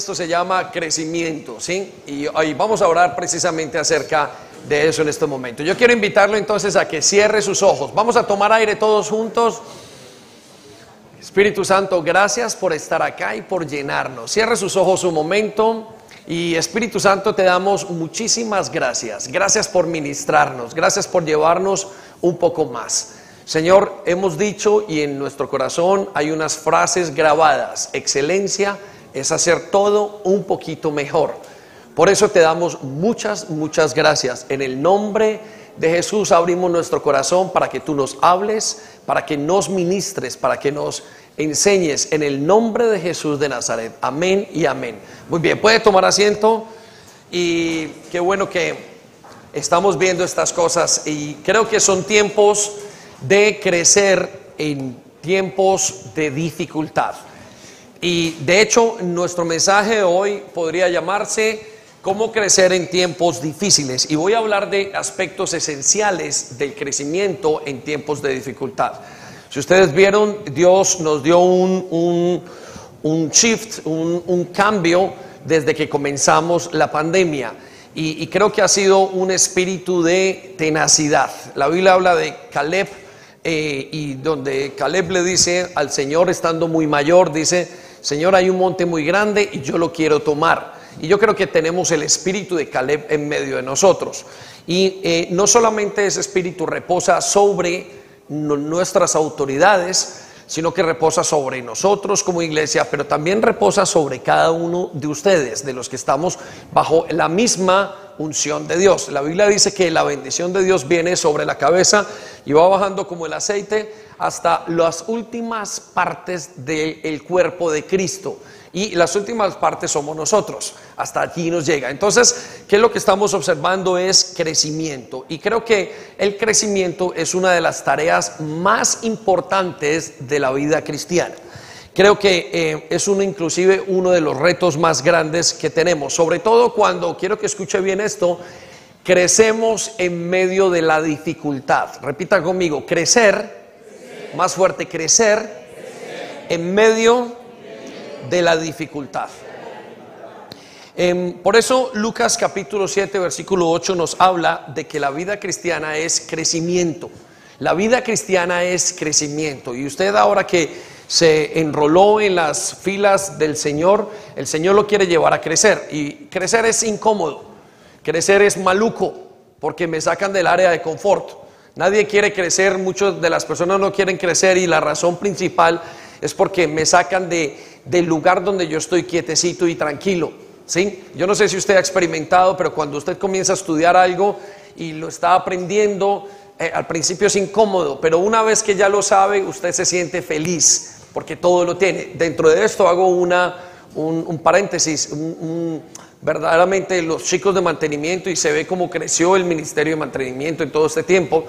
esto se llama crecimiento, ¿sí? Y hoy vamos a orar precisamente acerca de eso en este momento. Yo quiero invitarlo entonces a que cierre sus ojos. Vamos a tomar aire todos juntos. Espíritu Santo, gracias por estar acá y por llenarnos. Cierre sus ojos un momento. Y Espíritu Santo, te damos muchísimas gracias. Gracias por ministrarnos. Gracias por llevarnos un poco más. Señor, hemos dicho y en nuestro corazón hay unas frases grabadas. Excelencia es hacer todo un poquito mejor. Por eso te damos muchas, muchas gracias. En el nombre de Jesús abrimos nuestro corazón para que tú nos hables, para que nos ministres, para que nos enseñes en el nombre de Jesús de Nazaret. Amén y amén. Muy bien, puede tomar asiento y qué bueno que estamos viendo estas cosas y creo que son tiempos de crecer en tiempos de dificultad. Y de hecho, nuestro mensaje hoy podría llamarse cómo crecer en tiempos difíciles. Y voy a hablar de aspectos esenciales del crecimiento en tiempos de dificultad. Si ustedes vieron, Dios nos dio un, shift, un, cambio desde que comenzamos la pandemia. Y, y, creo que ha sido un espíritu de tenacidad. La Biblia habla de Caleb eh, y donde Caleb le dice al Señor, estando muy mayor, dice, Señor, hay un monte muy grande y yo lo quiero tomar. Y yo creo que tenemos el espíritu de Caleb en medio de nosotros. Y eh, no solamente ese espíritu reposa sobre nuestras autoridades, sino que reposa sobre nosotros como iglesia, pero también reposa sobre cada uno de ustedes, de los que estamos bajo la misma unción de Dios. La Biblia dice que la bendición de Dios viene sobre la cabeza y va bajando como el aceite hasta las últimas partes del cuerpo de Cristo y las últimas partes somos nosotros. Hasta aquí nos llega. Entonces, ¿qué es lo que estamos observando? Es crecimiento. Y creo que el crecimiento es una de las tareas más importantes de la vida cristiana. Creo que eh, es uno, inclusive uno de los retos más grandes que tenemos, sobre todo cuando, quiero que escuche bien esto, crecemos en medio de la dificultad. Repita conmigo, crecer, más fuerte, crecer, en medio de la dificultad. Em, por eso Lucas capítulo 7 versículo 8 nos habla de que la vida cristiana es crecimiento. La vida cristiana es crecimiento. Y usted ahora que se enroló en las filas del Señor, el Señor lo quiere llevar a crecer. Y crecer es incómodo, crecer es maluco, porque me sacan del área de confort. Nadie quiere crecer, muchas de las personas no quieren crecer y la razón principal es porque me sacan de, del lugar donde yo estoy quietecito y tranquilo. ¿sí? Yo no sé si usted ha experimentado, pero cuando usted comienza a estudiar algo y lo está aprendiendo, eh, al principio es incómodo, pero una vez que ya lo sabe, usted se siente feliz porque todo lo tiene. Dentro de esto hago una, un, paréntesis, verdaderamente los chicos de mantenimiento y se ve cómo creció el Ministerio de Mantenimiento en todo este tiempo.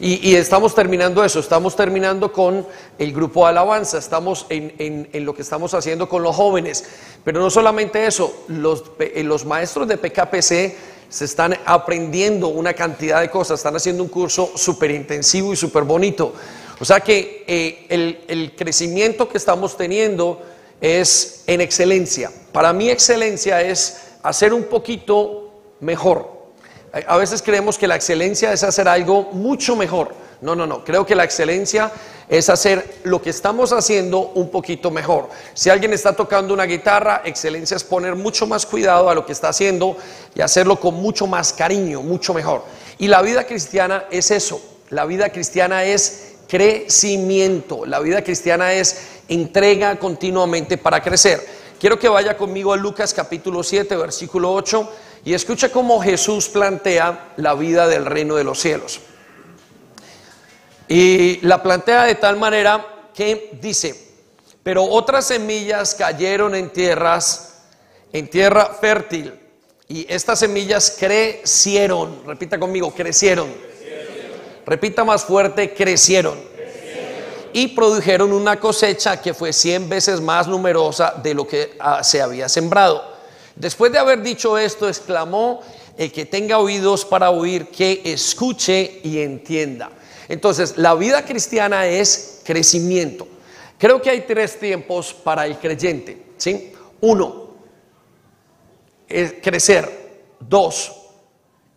Y, estamos terminando eso, estamos terminando con el grupo de alabanza, estamos en, lo que estamos haciendo con los jóvenes. Pero no solamente eso, los, eh, los maestros de PKPC se están aprendiendo una cantidad de cosas, están haciendo un curso súper intensivo y súper bonito. O sea que eh, el, el crecimiento que estamos teniendo es en excelencia. Para mí excelencia es hacer un poquito mejor. A veces creemos que la excelencia es hacer algo mucho mejor. No, no, no. Creo que la excelencia es hacer lo que estamos haciendo un poquito mejor. Si alguien está tocando una guitarra, excelencia es poner mucho más cuidado a lo que está haciendo y hacerlo con mucho más cariño, mucho mejor. Y la vida cristiana es eso. La vida cristiana es crecimiento. La vida cristiana es entrega continuamente para crecer. Quiero que vaya conmigo a Lucas capítulo 7, versículo 8 y escucha cómo Jesús plantea la vida del reino de los cielos. Y la plantea de tal manera que dice, pero otras semillas cayeron en tierras, en tierra fértil, y estas semillas crecieron, repita conmigo, crecieron. Repita más fuerte, crecieron. Y produjeron una cosecha que fue cien veces más numerosa de lo que ah, se había sembrado. Después de haber dicho esto, exclamó, el que tenga oídos para oír, que escuche y entienda. Entonces, la vida cristiana es crecimiento. Creo que hay tres tiempos para el creyente. ¿sí? Uno, eh, crecer. Dos,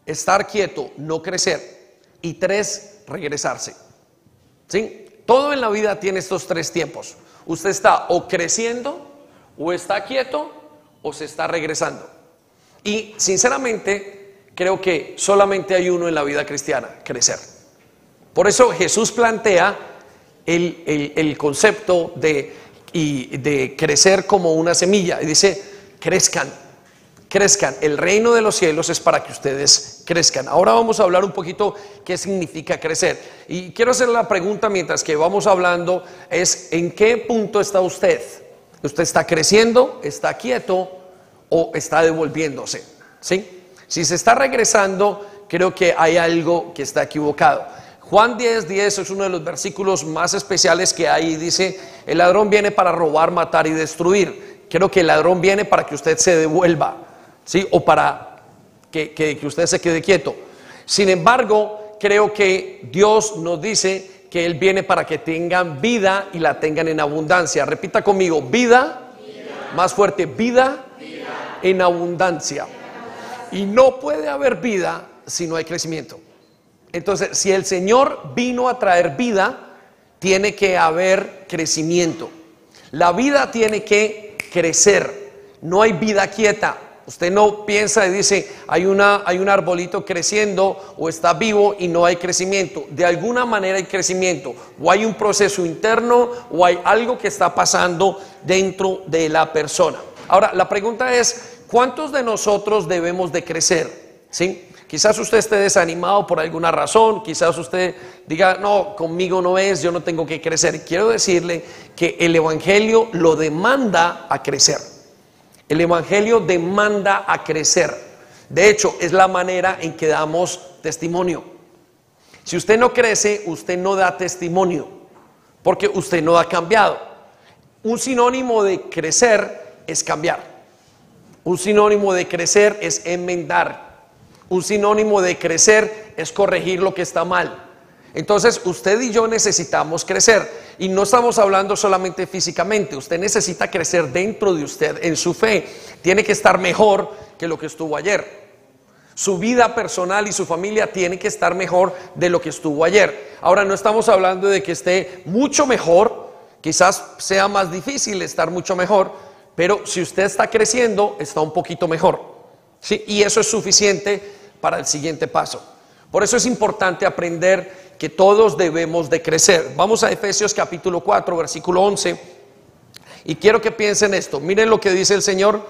estar quieto, no crecer. Y tres, regresarse. ¿Sí? Todo en la vida tiene estos tres tiempos. Usted está o creciendo, o está quieto, o se está regresando. Y sinceramente, creo que solamente hay uno en la vida cristiana, crecer. Por eso Jesús plantea el, concepto de, y de crecer como una semilla. Y dice, crezcan, crezcan. El reino de los cielos es para que ustedes crezcan. Ahora vamos a hablar un poquito qué significa crecer. Y quiero hacer la pregunta mientras que vamos hablando, es ¿en qué punto está usted? ¿Usted está creciendo, está quieto o está devolviéndose? ¿Sí? Si se está regresando, creo que hay algo que está equivocado. Juan 10, 10 es uno de los versículos más especiales que hay. Dice, el ladrón viene para robar, matar y destruir. Creo que el ladrón viene para que usted se devuelva, ¿sí? O para que, que usted se quede quieto. Sin embargo, creo que Dios nos dice que Él viene para que tengan vida y la tengan en abundancia. Repita conmigo, vida, más fuerte, vida, en abundancia. Y no puede haber vida si no hay crecimiento. Entonces, si el Señor vino a traer vida, tiene que haber crecimiento. La vida tiene que crecer. No hay vida quieta. Usted no piensa y dice, hay, una, hay un arbolito creciendo o está vivo y no hay crecimiento. De alguna manera hay crecimiento. O hay un proceso interno o hay algo que está pasando dentro de la persona. Ahora, la pregunta es, ¿cuántos de nosotros debemos de crecer? ¿Sí? Quizás usted esté desanimado por alguna razón, quizás usted diga, no, conmigo no es, yo no tengo que crecer. Quiero decirle que el Evangelio lo demanda a crecer. El Evangelio demanda a crecer. De hecho, es la manera en que damos testimonio. Si usted no crece, usted no da testimonio, porque usted no ha cambiado. Un sinónimo de crecer es cambiar. Un sinónimo de crecer es enmendar. Un sinónimo de crecer es corregir lo que está mal. Entonces, usted y yo necesitamos crecer. Y no estamos hablando solamente físicamente. Usted necesita crecer dentro de usted, en su fe. Tiene que estar mejor que lo que estuvo ayer. Su vida personal y su familia tiene que estar mejor de lo que estuvo ayer. Ahora, no estamos hablando de que esté mucho mejor. Quizás sea más difícil estar mucho mejor. Pero si usted está creciendo, está un poquito mejor. Y eso es suficiente para el siguiente paso. Por eso es importante aprender que todos debemos de crecer. Vamos a Efesios capítulo 4, versículo 11. Y quiero que piensen esto. Miren lo que dice el Señor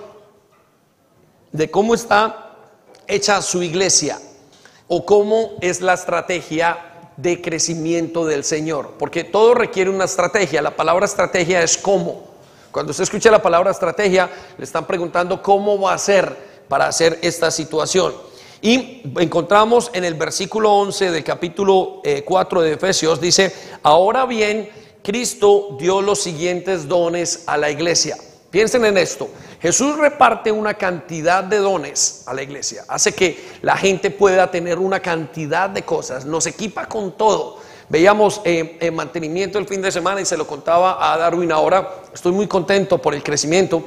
de cómo está hecha su iglesia o cómo es la estrategia de crecimiento del Señor. Porque todo requiere una estrategia. La palabra estrategia es cómo. Cuando usted escucha la palabra estrategia, le están preguntando cómo va a ser para hacer esta situación. Y encontramos en el versículo 11 del capítulo 4 eh, de Efesios, dice, ahora bien, Cristo dio los siguientes dones a la iglesia. Piensen en esto. Jesús reparte una cantidad de dones a la iglesia. Hace que la gente pueda tener una cantidad de cosas. Nos equipa con todo. Veíamos eh, en mantenimiento el fin de semana y se lo contaba a Darwin ahora. Estoy muy contento por el crecimiento.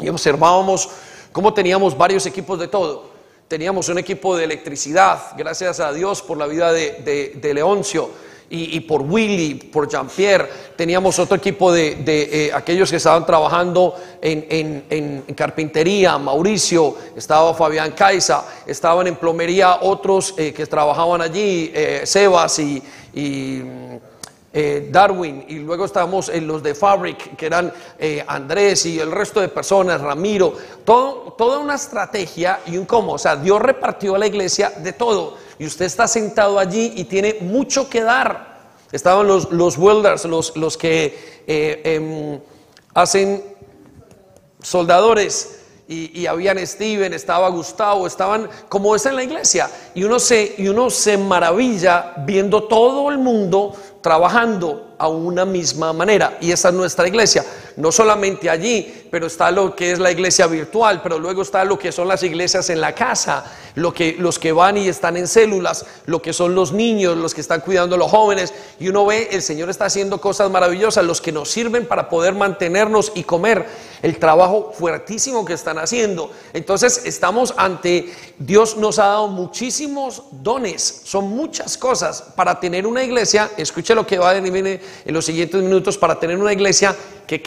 Y observábamos cómo teníamos varios equipos de todo teníamos un equipo de electricidad, gracias a Dios por la vida de, Leoncio y, por Willy, por Jean-Pierre. Teníamos otro equipo de, eh, aquellos que estaban trabajando en, carpintería, Mauricio, estaba Fabián Caiza, estaban en plomería otros eh, que trabajaban allí, eh, Sebas y eh, Darwin y luego estábamos en los de Fabric, que eran eh, Andrés y el resto de personas, Ramiro, toda una estrategia y un cómo. O sea, Dios repartió a la iglesia de todo y usted está sentado allí y tiene mucho que dar. Estaban los, los welders, los, los que eh, em, hacen soldadores. Y, y, habían Steven, estaba Gustavo, estaban como es en la iglesia. Y uno, se, y uno se maravilla viendo todo el mundo trabajando a una misma manera. Y esa es nuestra iglesia. No solamente allí, pero está lo que es la iglesia virtual, pero luego está lo que son las iglesias en la casa, lo que, los que van y están en células, lo que son los niños, los que están cuidando a los jóvenes. Y uno ve, el Señor está haciendo cosas maravillosas, los que nos sirven para poder mantenernos y comer, el trabajo fuertísimo que están haciendo. Entonces estamos ante, Dios nos ha dado muchísimos dones, son muchas cosas para tener una iglesia, escuche lo que va a venir en los siguientes minutos, para tener una iglesia que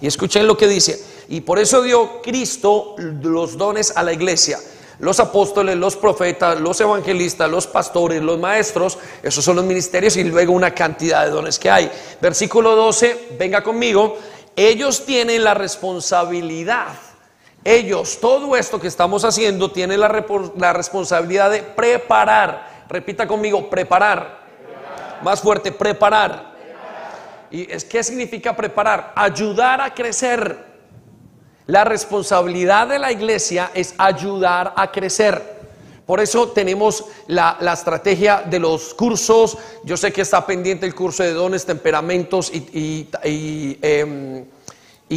Y escuchen lo que dice, y por eso dio Cristo los dones a la iglesia. Los apóstoles, los profetas, los evangelistas, los pastores, los maestros, esos son los ministerios y luego una cantidad de dones que hay. Versículo 12, venga conmigo, ellos tienen la responsabilidad, ellos, todo esto que estamos haciendo, tienen la, responsabilidad de preparar, repita conmigo, preparar, más fuerte, preparar. ¿Y es, qué significa preparar? Ayudar a crecer. La responsabilidad de la iglesia es ayudar a crecer. Por eso tenemos la, estrategia de los cursos. Yo sé que está pendiente el curso de dones, temperamentos y,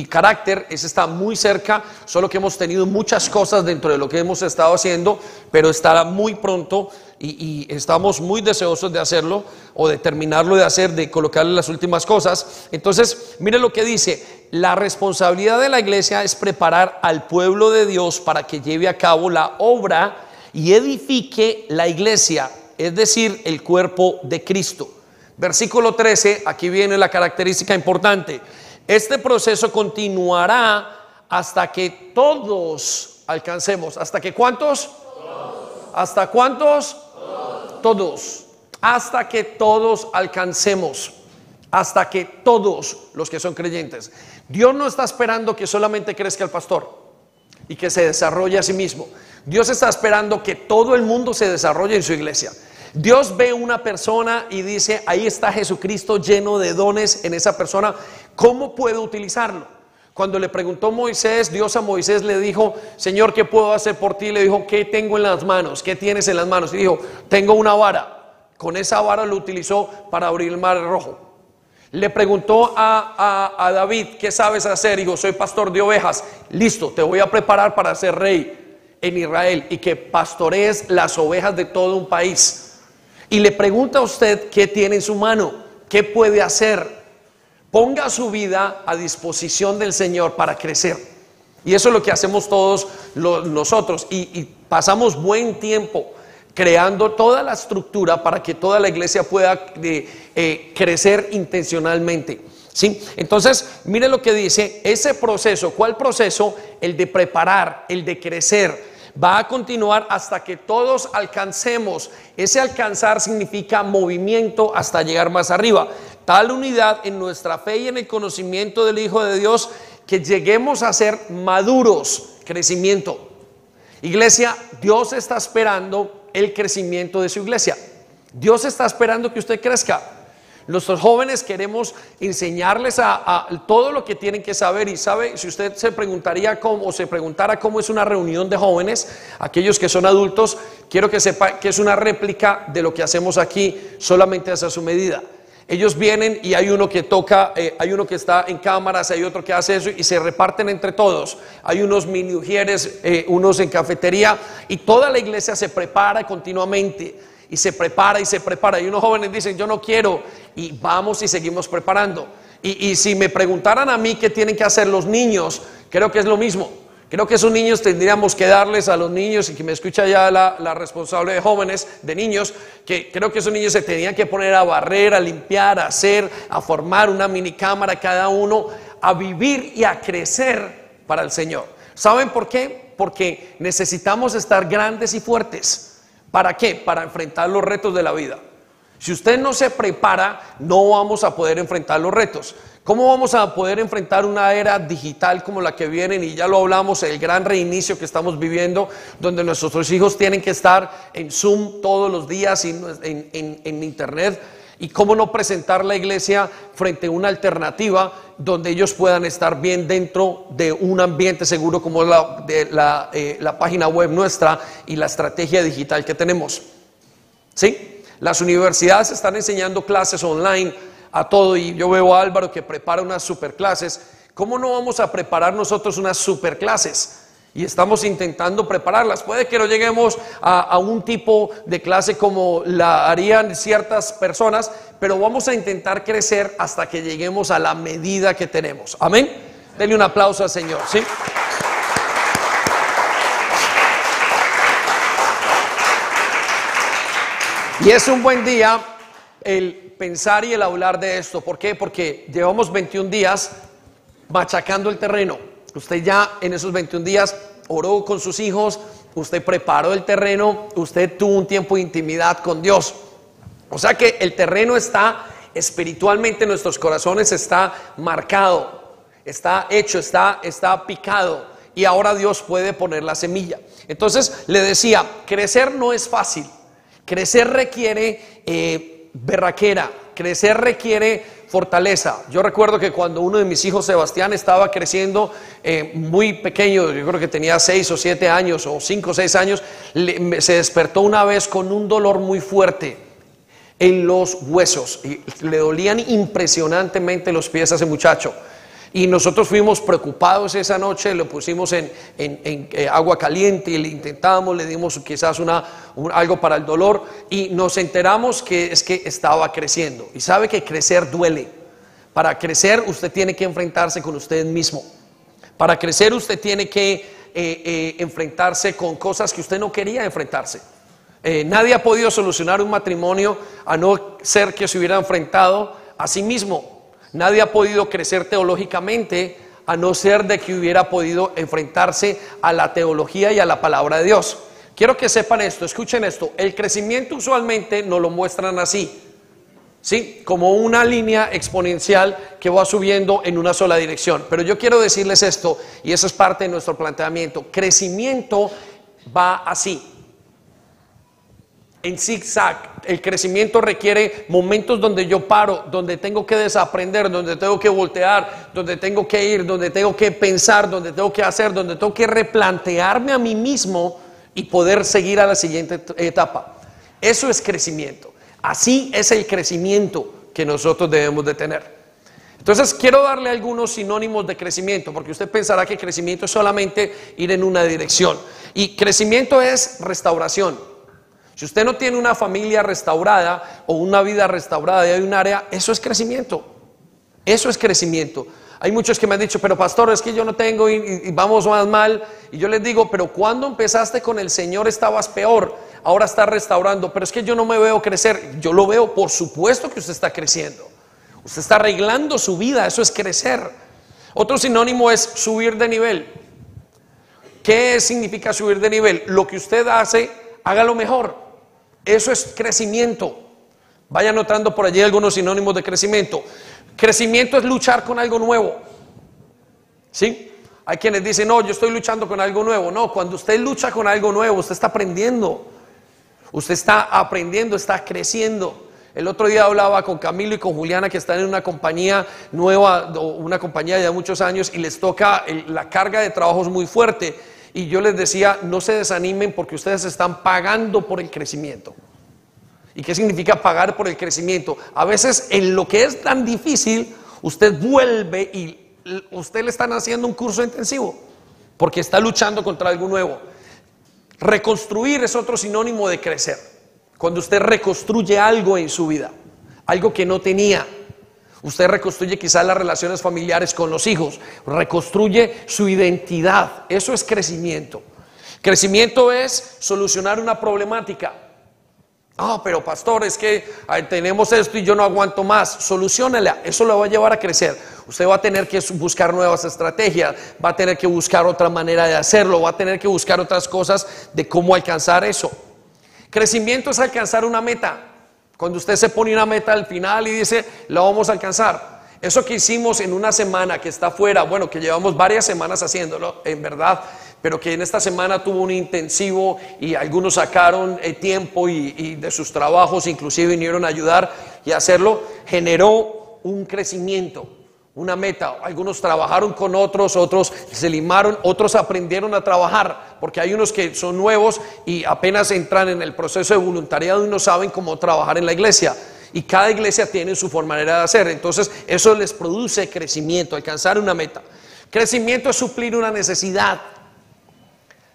em, carácter. Ese está muy cerca, solo que hemos tenido muchas cosas dentro de lo que hemos estado haciendo, pero estará muy pronto y, estamos muy deseosos de hacerlo o de terminarlo de hacer, de colocarle las últimas cosas. Entonces, mire lo que dice, la responsabilidad de la iglesia es preparar al pueblo de Dios para que lleve a cabo la obra y edifique la iglesia, es decir, el cuerpo de Cristo. Versículo 13, aquí viene la característica importante. Este proceso continuará hasta que todos alcancemos. ¿Hasta que cuántos? ¿Hasta cuántos? Todos. Hasta que todos alcancemos. Hasta que todos los que son creyentes. Dios no está esperando que solamente crezca el pastor y que se desarrolle a sí mismo. Dios está esperando que todo el mundo se desarrolle en su iglesia. Dios ve una persona y dice, ahí está Jesucristo lleno de dones en esa persona, ¿cómo puedo utilizarlo? Cuando le preguntó Moisés, Dios a Moisés le dijo, Señor, ¿qué puedo hacer por ti? Le dijo, ¿qué tengo en las manos? ¿Qué tienes en las manos? Y dijo, tengo una vara. Con esa vara lo utilizó para abrir el mar rojo. Le preguntó a, David, ¿qué sabes hacer? Dijo, soy pastor de ovejas. Listo, te voy a preparar para ser rey en Israel y que pastorees las ovejas de todo un país. Y le pregunta a usted qué tiene en su mano, qué puede hacer. Ponga su vida a disposición del Señor para crecer. Y eso es lo que hacemos todos nosotros. Y, pasamos buen tiempo creando toda la estructura para que toda la iglesia pueda eh, crecer intencionalmente. ¿Sí? Entonces, mire lo que dice, ese proceso, ¿cuál proceso? El de preparar, el de crecer va a continuar hasta que todos alcancemos. Ese alcanzar significa movimiento hasta llegar más arriba. Tal unidad en nuestra fe y en el conocimiento del Hijo de Dios que lleguemos a ser maduros. Crecimiento. Iglesia, Dios está esperando el crecimiento de su iglesia. Dios está esperando que usted crezca. Nuestros jóvenes queremos enseñarles a, todo lo que tienen que saber y sabe, si usted se preguntaría cómo o se preguntara cómo es una reunión de jóvenes, aquellos que son adultos, quiero que sepa que es una réplica de lo que hacemos aquí, solamente a su medida. Ellos vienen y hay uno que toca, eh, hay uno que está en cámaras, hay otro que hace eso y se reparten entre todos. Hay unos mini ujieres, eh, unos en cafetería y toda la iglesia se prepara continuamente y se prepara y se prepara. Y unos jóvenes dicen, yo no quiero, y vamos y seguimos preparando. Y, si me preguntaran a mí qué tienen que hacer los niños, creo que es lo mismo. Creo que esos niños tendríamos que darles a los niños, y que me escucha ya la, la, responsable de jóvenes, de niños, que creo que esos niños se tenían que poner a barrer, a limpiar, a hacer, a formar una mini cámara cada uno, a vivir y a crecer para el Señor. ¿Saben por qué? Porque necesitamos estar grandes y fuertes. ¿Para qué? Para enfrentar los retos de la vida. Si usted no se prepara, no vamos a poder enfrentar los retos. ¿Cómo vamos a poder enfrentar una era digital como la que viene? Y ya lo hablamos, el gran reinicio que estamos viviendo, donde nuestros hijos tienen que estar en Zoom todos los días, en, en, en Internet y cómo no presentar la iglesia frente a una alternativa donde ellos puedan estar bien dentro de un ambiente seguro como la, eh, la página web nuestra y la estrategia digital que tenemos. ¿Sí? Las universidades están enseñando clases online a todo y yo veo a Álvaro que prepara unas super clases ¿Cómo no vamos a preparar nosotros unas super clases? Y estamos intentando prepararlas. Puede que no lleguemos a, un tipo de clase como la harían ciertas personas, pero vamos a intentar crecer hasta que lleguemos a la medida que tenemos. Amén. Denle un aplauso al Señor, ¿sí? Y es un buen día el pensar y el hablar de esto. ¿Por qué? Porque llevamos 21 días machacando el terreno. Usted ya en esos 21 días oró con sus hijos, usted preparó el terreno, usted tuvo un tiempo de intimidad con Dios. O sea que el terreno está espiritualmente en nuestros corazones, está marcado, está hecho, está, está picado. Y ahora Dios puede poner la semilla. Entonces le decía, crecer no es fácil. Crecer requiere eh, berraquera, crecer requiere fortaleza. Yo recuerdo que cuando uno de mis hijos, Sebastián, estaba creciendo eh, muy pequeño, yo creo que tenía seis o siete años o cinco o seis años, se despertó una vez con un dolor muy fuerte en los huesos y le dolían impresionantemente los pies a ese muchacho. Y nosotros fuimos preocupados esa noche, lo pusimos en, eh, agua caliente y le intentamos, le dimos quizás una, algo para el dolor y nos enteramos que es que estaba creciendo. Y sabe que crecer duele. Para crecer usted tiene que enfrentarse con usted mismo. Para crecer usted tiene que eh, eh, enfrentarse con cosas que usted no quería enfrentarse. nadie ha podido solucionar un matrimonio a no ser que se hubiera enfrentado a sí mismo. Nadie ha podido crecer teológicamente a no ser de que hubiera podido enfrentarse a la teología y a la palabra de Dios. Quiero que sepan esto, escuchen esto. El crecimiento usualmente nos lo muestran así, ¿sí? Como una línea exponencial que va subiendo en una sola dirección. Pero yo quiero decirles esto, y eso es parte de nuestro planteamiento. Crecimiento va así en zigzag. El crecimiento requiere momentos donde yo paro, donde tengo que desaprender, donde tengo que voltear, donde tengo que ir, donde tengo que pensar, donde tengo que hacer, donde tengo que replantearme a mí mismo y poder seguir a la siguiente etapa. Eso es crecimiento. Así es el crecimiento que nosotros debemos de tener. Entonces quiero darle algunos sinónimos de crecimiento, porque usted pensará que crecimiento es solamente ir en una dirección. Y crecimiento es restauración. Si usted no tiene una familia restaurada o una vida restaurada y hay un área, eso es crecimiento. Eso es crecimiento. Hay muchos que me han dicho, pero pastor, es que yo no tengo y, vamos más mal. Y yo les digo, pero cuando empezaste con el Señor estabas peor, ahora está restaurando. Pero es que yo no me veo crecer. Yo lo veo, por supuesto que usted está creciendo. Usted está arreglando su vida, eso es crecer. Otro sinónimo es subir de nivel. ¿Qué significa subir de nivel? Lo que usted hace, hágalo mejor. Eso es crecimiento. Vaya notando por allí algunos sinónimos de crecimiento. Crecimiento es luchar con algo nuevo. ¿Sí? Hay quienes dicen, no, yo estoy luchando con algo nuevo. No, cuando usted lucha con algo nuevo, usted está aprendiendo. Usted está aprendiendo, está creciendo. El otro día hablaba con Camilo y con Juliana que están en una compañía nueva, una compañía de muchos años y les toca la carga de trabajo muy fuerte y yo les decía, no se desanimen porque ustedes están pagando por el crecimiento. ¿Y qué significa pagar por el crecimiento? A veces en lo que es tan difícil, usted vuelve y usted le están haciendo un curso intensivo porque está luchando contra algo nuevo. Reconstruir es otro sinónimo de crecer. Cuando usted reconstruye algo en su vida, algo que no tenía, Usted reconstruye quizás las relaciones familiares con los hijos, reconstruye su identidad. Eso es crecimiento. Crecimiento es solucionar una problemática. Ah, pero pastor, es que tenemos esto y yo no aguanto más. Solucionela, eso lo va a llevar a crecer. Usted va a tener que buscar nuevas estrategias, va a tener que buscar otra manera de hacerlo, va a tener que buscar otras cosas de cómo alcanzar eso. Crecimiento es alcanzar una meta. Cuando usted se pone una meta al final y dice, la vamos a alcanzar. Eso que hicimos en una semana que está fuera, bueno, que llevamos varias semanas haciéndolo, en verdad, pero que en esta semana tuvo un intensivo y algunos sacaron eh, tiempo y, y de sus trabajos, inclusive vinieron a ayudar y hacerlo, generó un crecimiento una meta. Algunos trabajaron con otros, otros se limaron, otros aprendieron a trabajar, porque hay unos que son nuevos y apenas entran en el proceso de voluntariado y no saben cómo trabajar en la iglesia. Y cada iglesia tiene su forma de hacer. Entonces, eso les produce crecimiento, alcanzar una meta. Crecimiento es suplir una necesidad.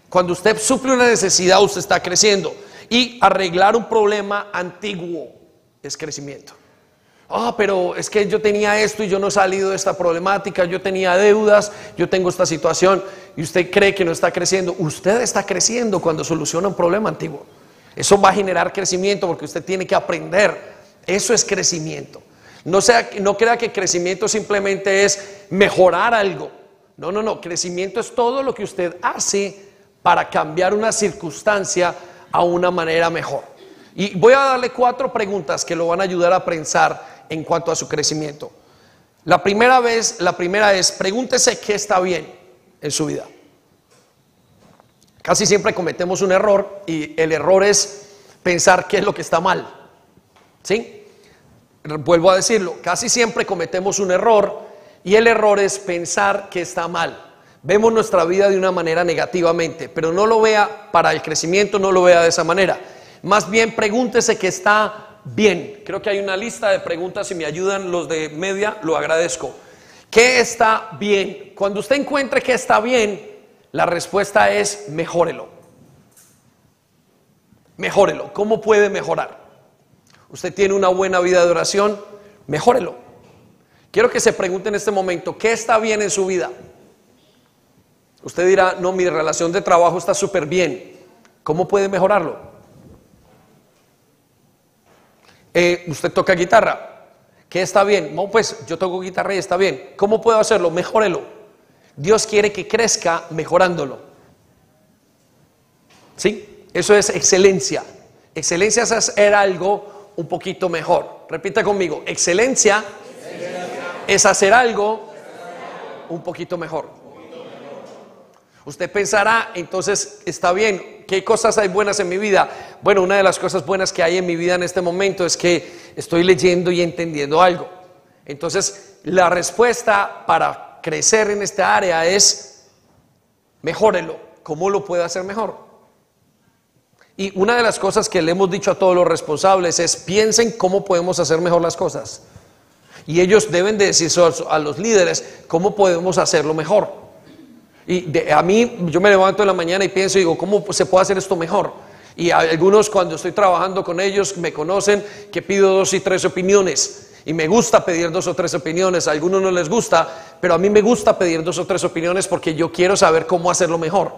Cuando usted suple una necesidad, usted está creciendo. Y arreglar un problema antiguo es crecimiento. Ah, pero es que yo tenía esto y yo no he salido de esta problemática, yo tenía deudas, yo tengo esta situación y usted cree que no está creciendo. Usted está creciendo cuando soluciona un problema antiguo. Eso va a generar crecimiento porque usted tiene que aprender. Eso es crecimiento. No, sea, no crea que crecimiento simplemente es mejorar algo. No, no, no. Crecimiento es todo lo que usted hace para cambiar una circunstancia a una manera mejor. Y voy a darle cuatro preguntas que lo van a ayudar a pensar en cuanto a su crecimiento. La primera vez, la primera es, pregúntese qué está bien en su vida. Casi siempre cometemos un error y el error es pensar qué es lo que está mal. ¿Sí? Vuelvo a decirlo, casi siempre cometemos un error y el error es pensar que está mal. Vemos nuestra vida de una manera negativamente, pero no lo vea para el crecimiento, no lo vea de esa manera. Más bien pregúntese que está bien. Creo que hay una lista de preguntas, si me ayudan los de media, lo agradezco. ¿Qué está bien? Cuando usted encuentre que está bien, la respuesta es mejórelo. Mejórelo. ¿Cómo puede mejorar? Usted tiene una buena vida de oración, mejórelo. Quiero que se pregunte en este momento, ¿qué está bien en su vida? Usted dirá, no, mi relación de trabajo está súper bien. ¿Cómo puede mejorarlo? Eh, usted toca guitarra. ¿Qué está bien? No, pues yo toco guitarra y está bien. ¿Cómo puedo hacerlo? Mejórelo. Dios quiere que crezca mejorándolo. ¿Sí? Eso es excelencia. Excelencia es hacer algo un poquito mejor. Repita conmigo. Excelencia, es hacer algo un poquito mejor. Usted pensará, entonces está bien, ¿qué cosas hay buenas en mi vida? Bueno, una de las cosas buenas que hay en mi vida en este momento es que estoy leyendo y entendiendo algo. Entonces, la respuesta para crecer en esta área es mejórelo. ¿Cómo lo puedo hacer mejor? Y una de las cosas que le hemos dicho a todos los responsables es piensen cómo podemos hacer mejor las cosas. Y ellos deben de decir a los líderes cómo podemos hacerlo mejor. Y a mí, yo me levanto en la mañana y pienso digo, ¿cómo se puede hacer esto mejor? Y algunos cuando estoy trabajando con ellos me conocen que pido dos y tres opiniones. Y me gusta pedir dos o tres opiniones, a algunos no les gusta, pero a mí me gusta pedir dos o tres opiniones porque yo quiero saber cómo hacerlo mejor.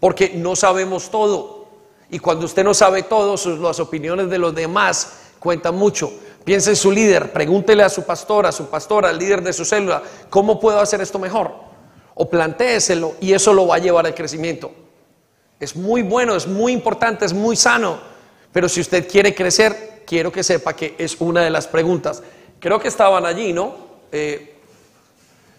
Porque no sabemos todo. Y cuando usted no sabe todo, las opiniones de los demás cuentan mucho. Piense en su líder, pregúntele a su pastor, a su pastora, al líder de su célula, ¿cómo puedo hacer esto mejor? O plantéeselo y eso lo va a llevar al crecimiento. Es muy bueno, es muy importante, es muy sano, pero si usted quiere crecer, quiero que sepa que es una de las preguntas. Creo que estaban allí, ¿no? Eh,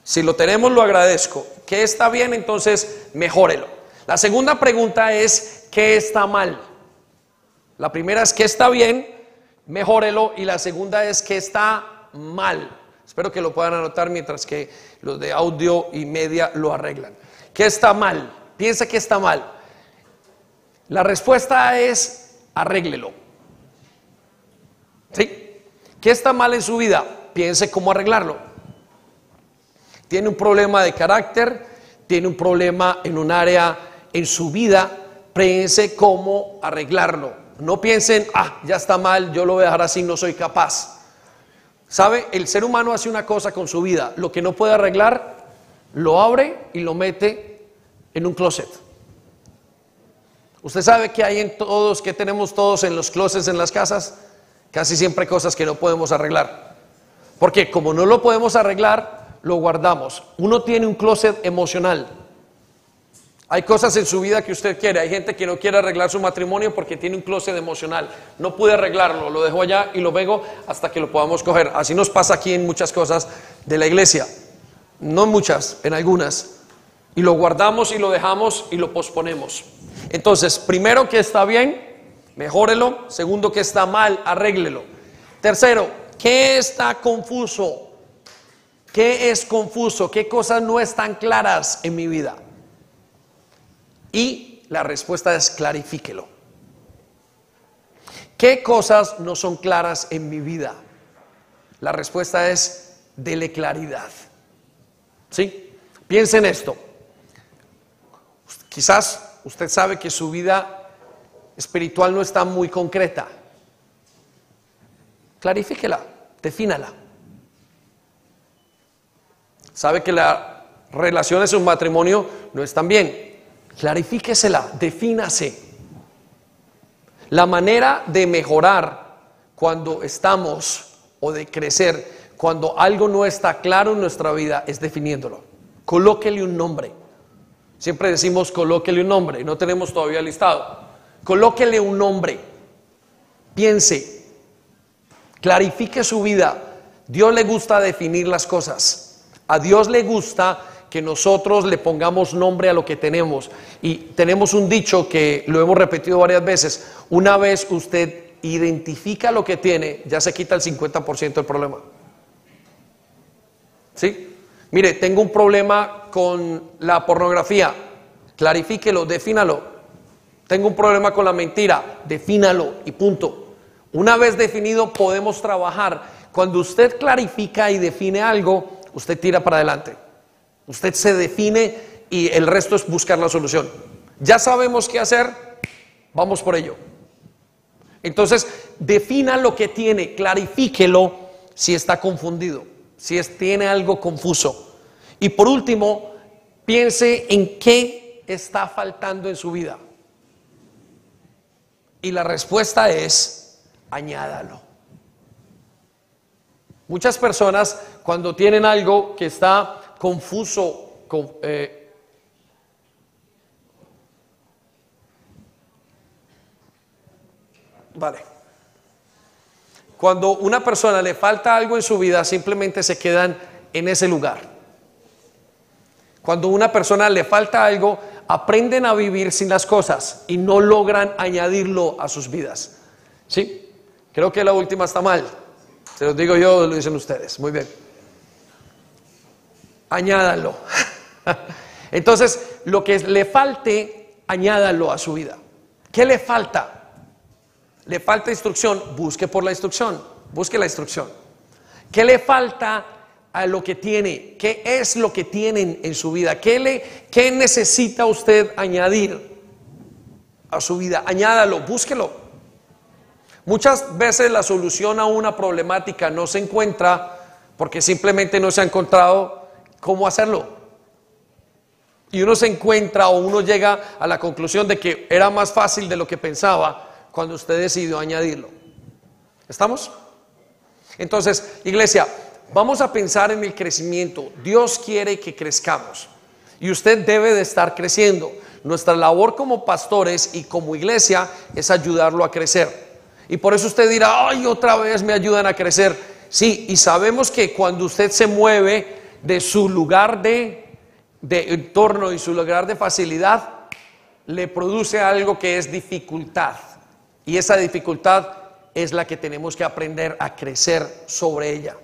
si lo tenemos, lo agradezco. ¿Qué está bien? Entonces, mejórelo. La segunda pregunta es, ¿qué está mal? La primera es, ¿qué está bien? Mejórelo. Y la segunda es, ¿qué está mal? Espero que lo puedan anotar mientras que los de audio y media lo arreglan. ¿Qué está mal? Piensa que está mal. La respuesta es arréglelo. ¿Sí? ¿Qué está mal en su vida? Piense cómo arreglarlo. Tiene un problema de carácter, tiene un problema en un área en su vida, piense cómo arreglarlo. No piensen, ah, ya está mal, yo lo voy a dejar así, no soy capaz. ¿Sabe? El ser humano hace una cosa con su vida. Lo que no puede arreglar, lo abre y lo mete en un closet. Usted sabe que hay en todos, que tenemos todos en los closets en las casas, casi siempre cosas que no podemos arreglar. Porque como no lo podemos arreglar, lo guardamos. Uno tiene un closet emocional. Hay cosas en su vida que usted quiere. Hay gente que no quiere arreglar su matrimonio porque tiene un closet emocional. No pude arreglarlo, lo dejo allá y lo vengo hasta que lo podamos coger. Así nos pasa aquí en muchas cosas de la iglesia. No muchas, en algunas. Y lo guardamos y lo dejamos y lo posponemos. Entonces, primero que está bien, mejórelo. Segundo que está mal, arréglelo. Tercero, ¿qué está confuso? ¿Qué es confuso? ¿Qué cosas no están claras en mi vida? Y la respuesta es clarifíquelo. ¿Qué cosas no son claras en mi vida? La respuesta es, dele claridad. ¿Sí? Piense en esto. Quizás usted sabe que su vida espiritual no está muy concreta. Clarifíquela, defínala. Sabe que las relaciones en un matrimonio no están bien. Clarifíquesela, defínase. La manera de mejorar cuando estamos o de crecer, cuando algo no está claro en nuestra vida, es definiéndolo. Colóquele un nombre. Siempre decimos colóquele un nombre, no tenemos todavía listado. Colóquele un nombre. Piense, clarifique su vida. Dios le gusta definir las cosas. A Dios le gusta que nosotros le pongamos nombre a lo que tenemos. Y tenemos un dicho que lo hemos repetido varias veces. Una vez usted identifica lo que tiene, ya se quita el 50% del problema. ¿Sí? Mire, tengo un problema con la pornografía, clarifíquelo, defínalo. Tengo un problema con la mentira, defínalo y punto. Una vez definido podemos trabajar. Cuando usted clarifica y define algo, usted tira para adelante. Usted se define y el resto es buscar la solución. Ya sabemos qué hacer, vamos por ello. Entonces, defina lo que tiene, clarifíquelo si está confundido, si tiene algo confuso. Y por último, piense en qué está faltando en su vida. Y la respuesta es, añádalo. Muchas personas cuando tienen algo que está confuso, eh, vale. Cuando una persona le falta algo en su vida, simplemente se quedan en ese lugar. Cuando una persona le falta algo, aprenden a vivir sin las cosas y no logran añadirlo a sus vidas. ¿Sí? Creo que la última está mal. Se los digo yo, lo dicen ustedes. Muy bien añádalo. Entonces, lo que le falte, añádalo a su vida. ¿Qué le falta? Le falta instrucción, busque por la instrucción, busque la instrucción. ¿Qué le falta a lo que tiene? ¿Qué es lo que tienen en su vida? ¿Qué, le, qué necesita usted añadir a su vida? Añádalo, búsquelo. Muchas veces la solución a una problemática no se encuentra porque simplemente no se ha encontrado cómo hacerlo. Y uno se encuentra o uno llega a la conclusión de que era más fácil de lo que pensaba cuando usted decidió añadirlo. ¿Estamos? Entonces, iglesia, vamos a pensar en el crecimiento. Dios quiere que crezcamos y usted debe de estar creciendo. Nuestra labor como pastores y como iglesia es ayudarlo a crecer. Y por eso usted dirá, ay, otra vez me ayudan a crecer. Sí, y sabemos que cuando usted se mueve de su lugar de, entorno y su lugar de facilidad, le produce algo que es dificultad. Y esa dificultad es la que tenemos que aprender a crecer sobre ella.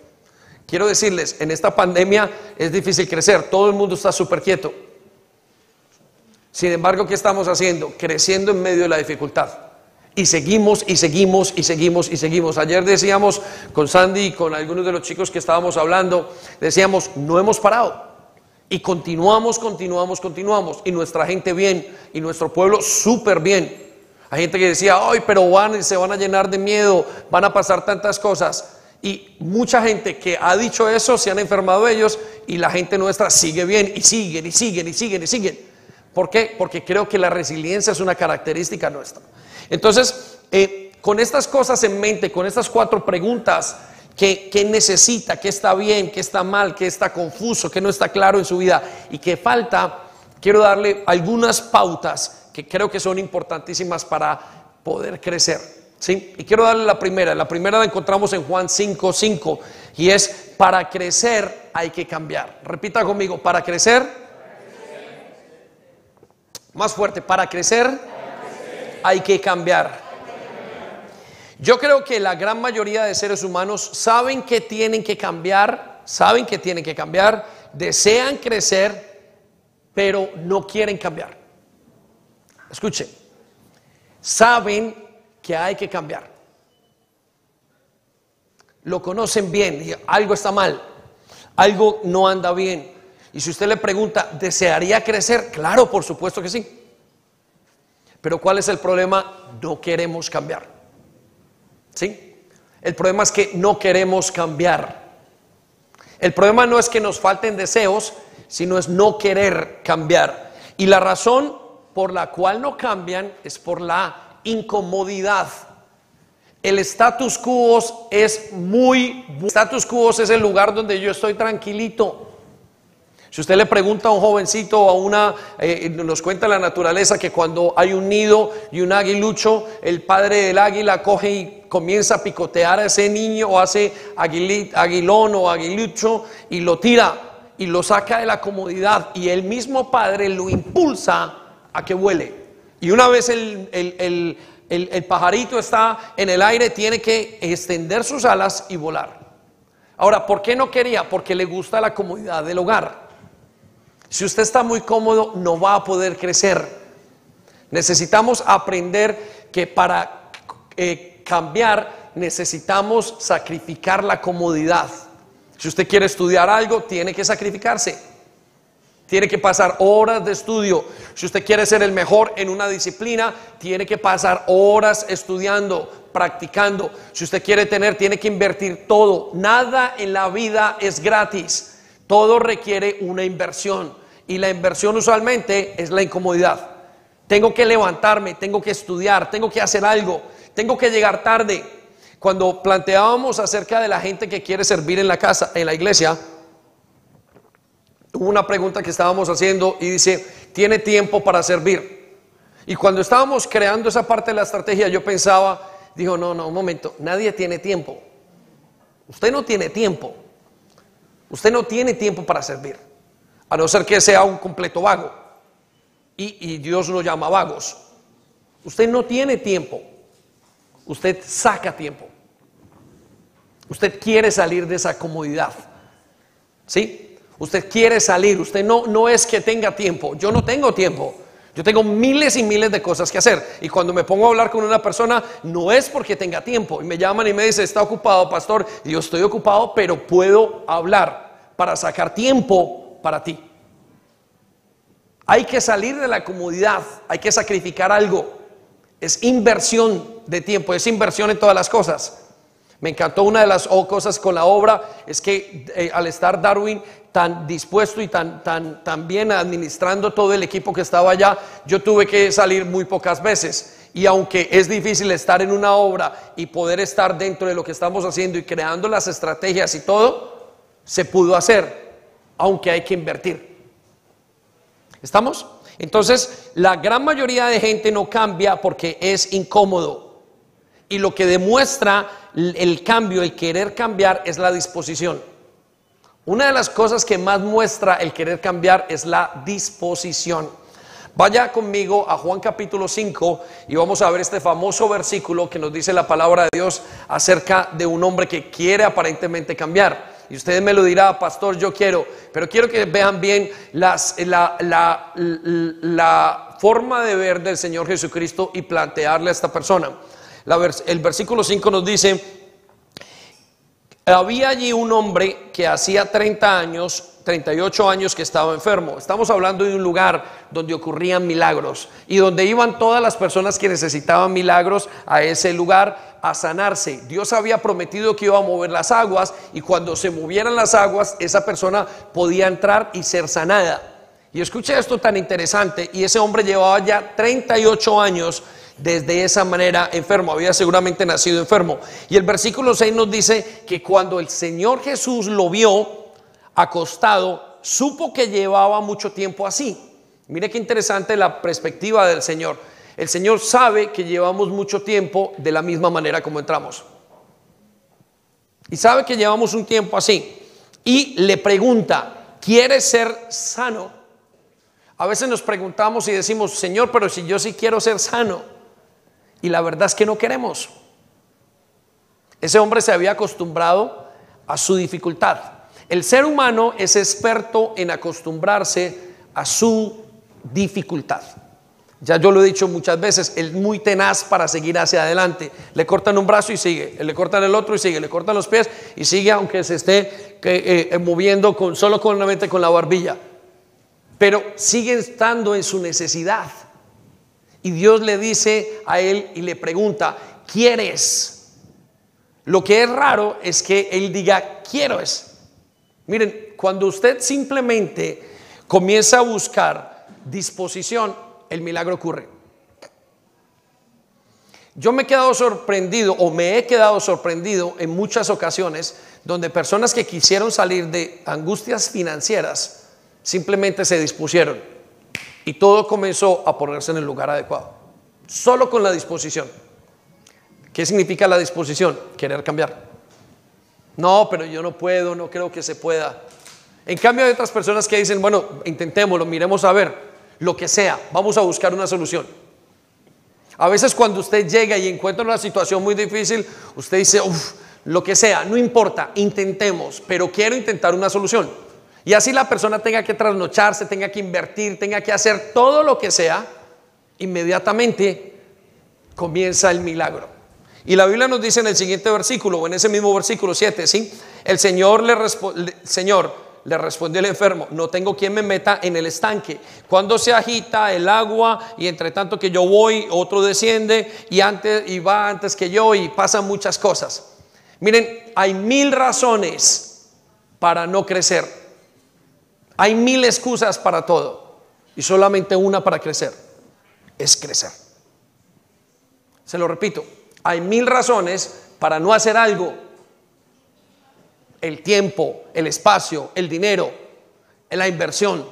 Quiero decirles, en esta pandemia es difícil crecer, todo el mundo está súper quieto. Sin embargo, ¿qué estamos haciendo? Creciendo en medio de la dificultad. Y seguimos y seguimos y seguimos y seguimos. Ayer decíamos con Sandy y con algunos de los chicos que estábamos hablando, decíamos, no hemos parado. Y continuamos, continuamos, continuamos. Y nuestra gente bien y nuestro pueblo súper bien. Hay gente que decía, ay, pero van, se van a llenar de miedo, van a pasar tantas cosas. Y mucha gente que ha dicho eso se han enfermado ellos y la gente nuestra sigue bien y siguen y siguen y siguen y siguen. ¿Por qué? Porque creo que la resiliencia es una característica nuestra. Entonces, eh, con estas cosas en mente, con estas cuatro preguntas, ¿qué, necesita? ¿Qué está bien? ¿Qué está mal? ¿Qué está confuso? ¿Qué no está claro en su vida? ¿Y qué falta? Quiero darle algunas pautas que creo que son importantísimas para poder crecer. ¿sí? Y quiero darle la primera. La primera la encontramos en Juan 5, 5 y es, para crecer hay que cambiar. Repita conmigo, para crecer. Más fuerte, para crecer hay que cambiar. Yo creo que la gran mayoría de seres humanos saben que tienen que cambiar, saben que tienen que cambiar, desean crecer, pero no quieren cambiar. Escuchen, saben que hay que cambiar, lo conocen bien, algo está mal, algo no anda bien. Y si usted le pregunta, ¿desearía crecer? Claro, por supuesto que sí. Pero ¿cuál es el problema? No queremos cambiar. ¿Sí? El problema es que no queremos cambiar. El problema no es que nos falten deseos, sino es no querer cambiar. Y la razón por la cual no cambian es por la incomodidad. El status quo es muy... Status quo es el lugar donde yo estoy tranquilito. Si usted le pregunta a un jovencito o a una, eh, nos cuenta la naturaleza que cuando hay un nido y un aguilucho, el padre del águila coge y comienza a picotear a ese niño o hace aguilón o aguilucho y lo tira y lo saca de la comodidad y el mismo padre lo impulsa a que vuele. Y una vez el, el pajarito está en el aire, tiene que extender sus alas y volar. Ahora, ¿por qué no quería? Porque le gusta la comodidad del hogar. Si usted está muy cómodo, no va a poder crecer. Necesitamos aprender que para eh, cambiar necesitamos sacrificar la comodidad. Si usted quiere estudiar algo, tiene que sacrificarse. Tiene que pasar horas de estudio. Si usted quiere ser el mejor en una disciplina, tiene que pasar horas estudiando, practicando. Si usted quiere tener, tiene que invertir todo. Nada en la vida es gratis. Todo requiere una inversión y la inversión usualmente es la incomodidad. Tengo que levantarme, tengo que estudiar, tengo que hacer algo, tengo que llegar tarde. Cuando planteábamos acerca de la gente que quiere servir en la casa, en la iglesia, hubo una pregunta que estábamos haciendo y dice, ¿tiene tiempo para servir? Y cuando estábamos creando esa parte de la estrategia, yo pensaba, dijo, no, no, un momento, nadie tiene tiempo. Usted no tiene tiempo. Usted no tiene tiempo para servir a no ser que sea un completo vago. Y, Dios lo llama vagos. Usted no tiene tiempo. Usted saca tiempo. Usted quiere salir de esa comodidad. ¿Sí? Usted quiere salir. Usted no, no es que tenga tiempo. Yo no tengo tiempo. Yo tengo miles y miles de cosas que hacer. Y cuando me pongo a hablar con una persona, no es porque tenga tiempo. Y me llaman y me dicen, está ocupado, pastor. Y yo estoy ocupado, pero puedo hablar para sacar tiempo para ti. Hay que salir de la comodidad, hay que sacrificar algo. Es inversión de tiempo, es inversión en todas las cosas. Me encantó una de las cosas con la obra, es que eh, al estar Darwin tan dispuesto y tan, tan, tan bien administrando todo el equipo que estaba allá, yo tuve que salir muy pocas veces. Y aunque es difícil estar en una obra y poder estar dentro de lo que estamos haciendo y creando las estrategias y todo, se pudo hacer aunque hay que invertir. ¿Estamos? Entonces, la gran mayoría de gente no cambia porque es incómodo. Y lo que demuestra el cambio, el querer cambiar, es la disposición. Una de las cosas que más muestra el querer cambiar es la disposición. Vaya conmigo a Juan capítulo 5 y vamos a ver este famoso versículo que nos dice la palabra de Dios acerca de un hombre que quiere aparentemente cambiar. Y ustedes me lo dirá, pastor, yo quiero, pero quiero que vean bien la, forma de ver del Señor Jesucristo y plantearle a esta persona. el versículo 5 nos dice, había allí un hombre que hacía 30 años 38 años que estaba enfermo. Estamos hablando de un lugar donde ocurrían milagros y donde iban todas las personas que necesitaban milagros a ese lugar a sanarse. Dios había prometido que iba a mover las aguas y cuando se movieran las aguas, esa persona podía entrar y ser sanada. Y escuché esto tan interesante y ese hombre llevaba ya 38 años desde esa manera enfermo, había seguramente nacido enfermo. Y el versículo 6 nos dice que cuando el Señor Jesús lo vio, acostado, supo que llevaba mucho tiempo así. Mire qué interesante la perspectiva del Señor. El Señor sabe que llevamos mucho tiempo de la misma manera como entramos. Y sabe que llevamos un tiempo así. Y le pregunta, ¿quieres ser sano? A veces nos preguntamos y decimos, Señor, pero si yo sí quiero ser sano. Y la verdad es que no queremos. Ese hombre se había acostumbrado a su dificultad. El ser humano es experto en acostumbrarse a su dificultad. Ya yo lo he dicho muchas veces, es muy tenaz para seguir hacia adelante. Le cortan un brazo y sigue, le cortan el otro y sigue, le cortan los pies y sigue aunque se esté eh, eh, moviendo solo con la mente con la barbilla. Pero sigue estando en su necesidad. Y Dios le dice a él y le pregunta, ¿quieres? Lo que es raro es que él diga, quiero es. Miren, cuando usted simplemente comienza a buscar disposición, el milagro ocurre. Yo me he quedado sorprendido o me he quedado sorprendido en muchas ocasiones donde personas que quisieron salir de angustias financieras simplemente se dispusieron y todo comenzó a ponerse en el lugar adecuado. Solo con la disposición. ¿Qué significa la disposición? Querer cambiar. No, pero yo no puedo, no creo que se pueda. En cambio hay otras personas que dicen, bueno, intentémoslo, miremos a ver, lo que sea, vamos a buscar una solución. A veces cuando usted llega y encuentra una situación muy difícil, usted dice, uff, lo que sea, no importa, intentemos, pero quiero intentar una solución. Y así la persona tenga que trasnocharse, tenga que invertir, tenga que hacer todo lo que sea, inmediatamente comienza el milagro. Y la Biblia nos dice en el siguiente versículo, o en ese mismo versículo 7, ¿sí? El Señor le Señor, le respondió el enfermo, no tengo quien me meta en el estanque. Cuando se agita el agua y entre tanto que yo voy, otro desciende y, antes, y va antes que yo y pasan muchas cosas. Miren, hay mil razones para no crecer. Hay mil excusas para todo y solamente una para crecer, es crecer. Se lo repito, hay mil razones para no hacer algo el tiempo, el espacio, el dinero, la inversión.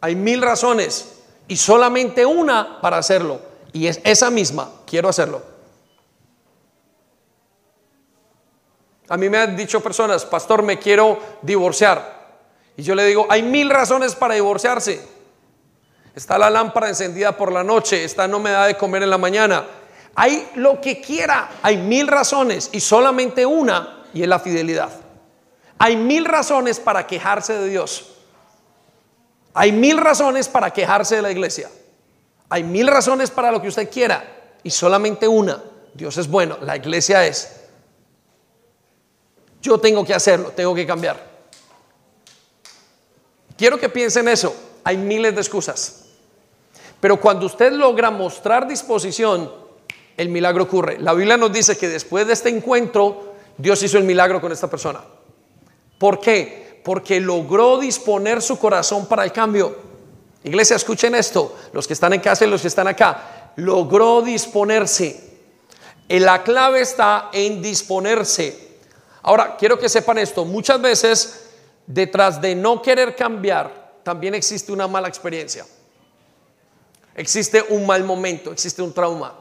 Hay mil razones y solamente una para hacerlo. Y es esa misma, quiero hacerlo. A mí me han dicho personas, pastor, me quiero divorciar. Y yo le digo, hay mil razones para divorciarse. Está la lámpara encendida por la noche, esta no me da de comer en la mañana. Hay lo que quiera, hay mil razones y solamente una y es la fidelidad. Hay mil razones para quejarse de Dios. Hay mil razones para quejarse de la iglesia. Hay mil razones para lo que usted quiera y solamente una. Dios es bueno, la iglesia es. Yo tengo que hacerlo, tengo que cambiar. Quiero que piensen eso. Hay miles de excusas. Pero cuando usted logra mostrar disposición, el milagro ocurre. La Biblia nos dice que después de este encuentro, Dios hizo el milagro con esta persona. ¿Por qué? Porque logró disponer su corazón para el cambio. Iglesia, escuchen esto, los que están en casa y los que están acá. Logró disponerse. La clave está en disponerse. Ahora, quiero que sepan esto. Muchas veces, detrás de no querer cambiar, también existe una mala experiencia. Existe un mal momento, existe un trauma.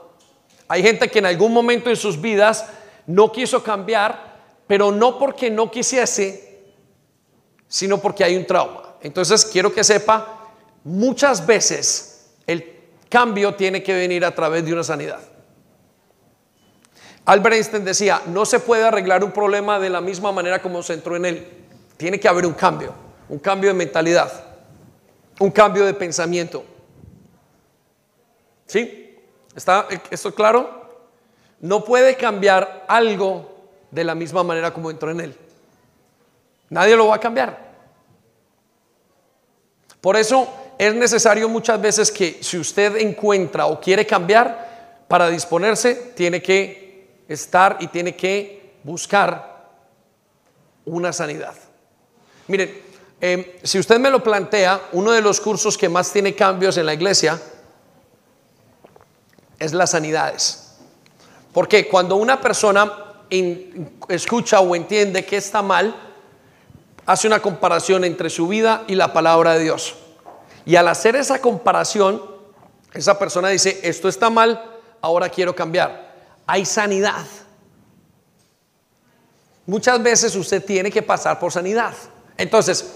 Hay gente que en algún momento en sus vidas no quiso cambiar, pero no porque no quisiese, sino porque hay un trauma. Entonces quiero que sepa, muchas veces el cambio tiene que venir a través de una sanidad. Albert Einstein decía, no se puede arreglar un problema de la misma manera como se entró en él. Tiene que haber un cambio, un cambio de mentalidad, un cambio de pensamiento. ¿Sí? ¿Está esto claro? no puede cambiar algo de la misma manera como entró en él. Nadie lo va a cambiar. Por eso es necesario muchas veces que si usted encuentra o quiere cambiar, para disponerse tiene que estar y tiene que buscar una sanidad. Miren, em, si usted me lo plantea, uno de los cursos que más tiene cambios en la iglesia es las sanidades. Porque cuando una persona escucha o entiende que está mal, hace una comparación entre su vida y la palabra de Dios. Y al hacer esa comparación, esa persona dice, esto está mal, ahora quiero cambiar. Hay sanidad. Muchas veces usted tiene que pasar por sanidad. Entonces,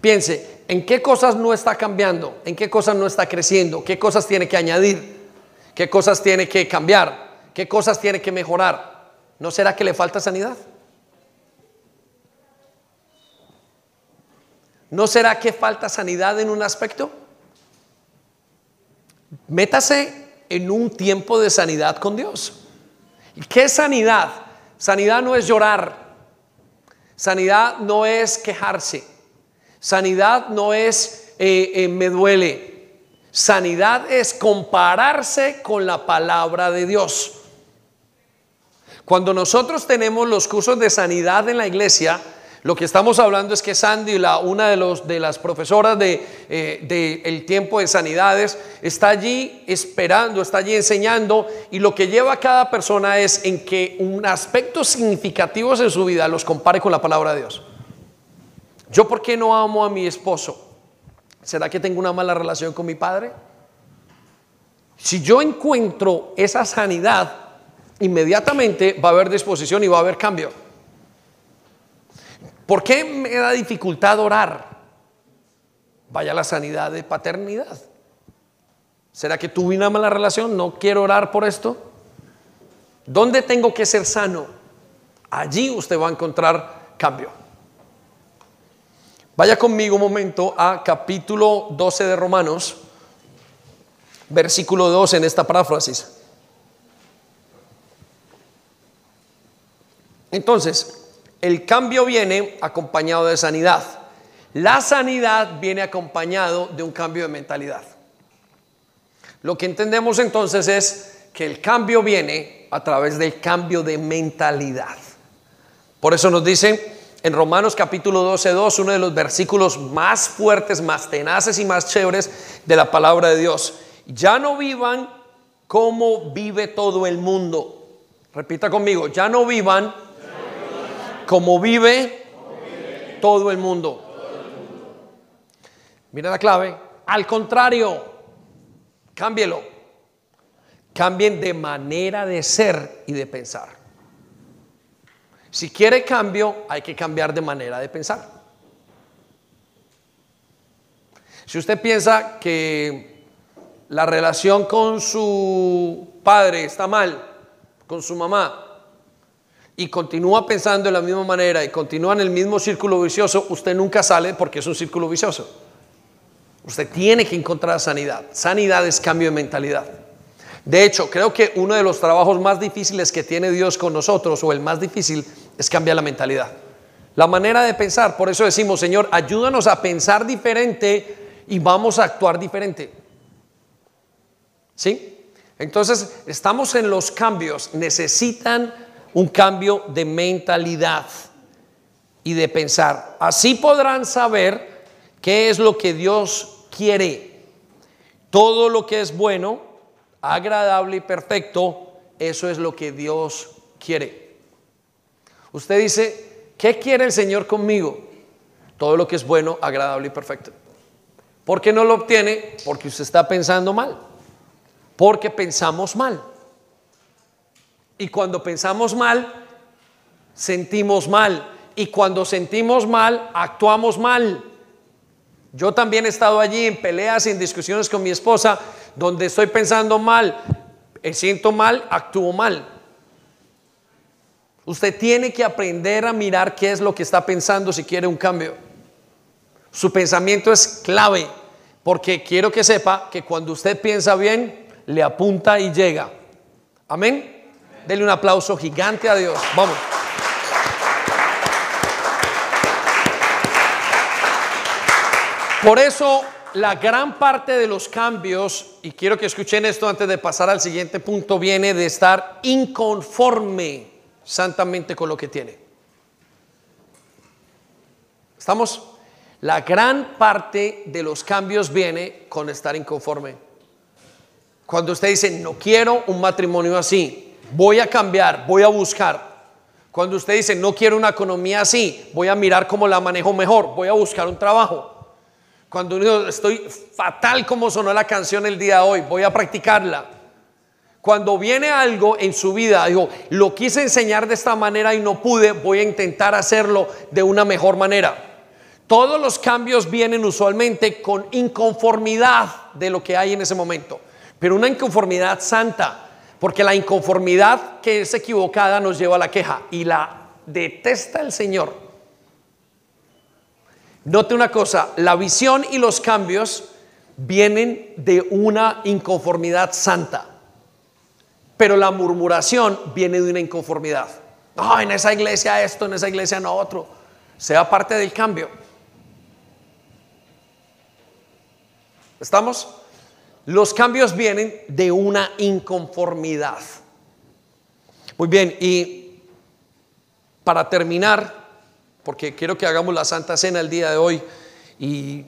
piense, ¿en qué cosas no está cambiando? ¿En qué cosas no está creciendo? ¿Qué cosas tiene que añadir? ¿Qué cosas tiene que cambiar? ¿Qué cosas tiene que mejorar? ¿No será que le falta sanidad? ¿No será que falta sanidad en un aspecto? métase en un tiempo de sanidad con Dios. ¿Qué es sanidad? Sanidad no es llorar. Sanidad no es quejarse. Sanidad no es eh, eh, me duele. Sanidad es compararse con la palabra de Dios. Cuando nosotros tenemos los cursos de sanidad en la iglesia, lo que estamos hablando es que Sandy, una de, los, las profesoras del de, eh, tiempo de sanidades, está allí esperando, está allí enseñando y lo que lleva a cada persona es en que un aspecto significativo en su vida los compare con la palabra de Dios. ¿Yo por qué no amo a mi esposo? ¿Será que tengo una mala relación con mi padre? Si yo encuentro esa sanidad, inmediatamente va a haber disposición y va a haber cambio. ¿Por qué me da dificultad orar? Vaya la sanidad de paternidad. ¿Será que tuve una mala relación? ¿No quiero orar por esto? ¿Dónde tengo que ser sano? Allí usted va a encontrar cambio. Vaya conmigo un momento a capítulo 12 de Romanos, versículo 2 en esta paráfrasis. Entonces, el cambio viene acompañado de sanidad. La sanidad viene acompañado de un cambio de mentalidad. Lo que entendemos entonces es que el cambio viene a través del cambio de mentalidad. Por eso nos dice en Romanos capítulo 12, 2, uno de los versículos más fuertes, más tenaces y más chéveres de la palabra de Dios. Ya no vivan como vive todo el mundo. Repita conmigo, ya no vivan como vive, todo, el mundo. Mira la clave. Al contrario, cámbielo. Cambien de manera de ser y de pensar. Si quiere cambio, hay que cambiar de manera de pensar. Si usted piensa que la relación con su padre está mal, con su mamá, y continúa pensando de la misma manera y continúa en el mismo círculo vicioso, usted nunca sale porque es un círculo vicioso. Usted tiene que encontrar sanidad. Sanidad es cambio de mentalidad. De hecho, creo que uno de los trabajos más difíciles que tiene Dios con nosotros, o el más difícil, es cambiar la mentalidad. La manera de pensar. Por eso decimos, Señor, ayúdanos a pensar diferente y vamos a actuar diferente. ¿Sí? Entonces, estamos en los cambios. Necesitan un cambio de mentalidad y de pensar. Así podrán saber qué es lo que Dios quiere. Todo lo que es bueno, agradable y perfecto, eso es lo que Dios quiere. Usted dice, ¿qué quiere el Señor conmigo? Todo lo que es bueno, agradable y perfecto. ¿Por qué no lo obtiene? Porque usted está pensando mal. Porque pensamos mal. Y cuando pensamos mal, sentimos mal. Y cuando sentimos mal, actuamos mal. Yo también he estado allí en peleas y en discusiones con mi esposa donde estoy pensando mal, eh, siento mal, actúo mal. Usted tiene que aprender a mirar qué es lo que está pensando si quiere un cambio. Su pensamiento es clave, porque quiero que sepa que cuando usted piensa bien, le apunta y llega. Amén. Denle un aplauso gigante a Dios. Vamos. Por eso la gran parte de los cambios, y quiero que escuchen esto antes de pasar al siguiente punto, viene de estar inconforme santamente con lo que tiene. ¿Estamos? La gran parte de los cambios viene con estar inconforme. Cuando usted dice, no quiero un matrimonio así, voy a cambiar, voy a buscar. Cuando usted dice, no quiero una economía así, voy a mirar cómo la manejo mejor, voy a buscar un trabajo. Cuando estoy fatal como sonó la canción el día de hoy, voy a practicarla. Cuando viene algo en su vida, digo, lo quise enseñar de esta manera y no pude, voy a intentar hacerlo de una mejor manera. Todos los cambios vienen usualmente con inconformidad de lo que hay en ese momento, pero una inconformidad santa porque la inconformidad que es equivocada nos lleva a la queja y la detesta el Señor. Note una cosa, la visión y los cambios vienen de una inconformidad santa, pero la murmuración viene de una inconformidad. No, en esa iglesia esto, en esa iglesia no otro. Sea parte del cambio. ¿Estamos? Los cambios vienen de una inconformidad. Muy bien, y para terminar, porque quiero que hagamos la Santa Cena el día de hoy y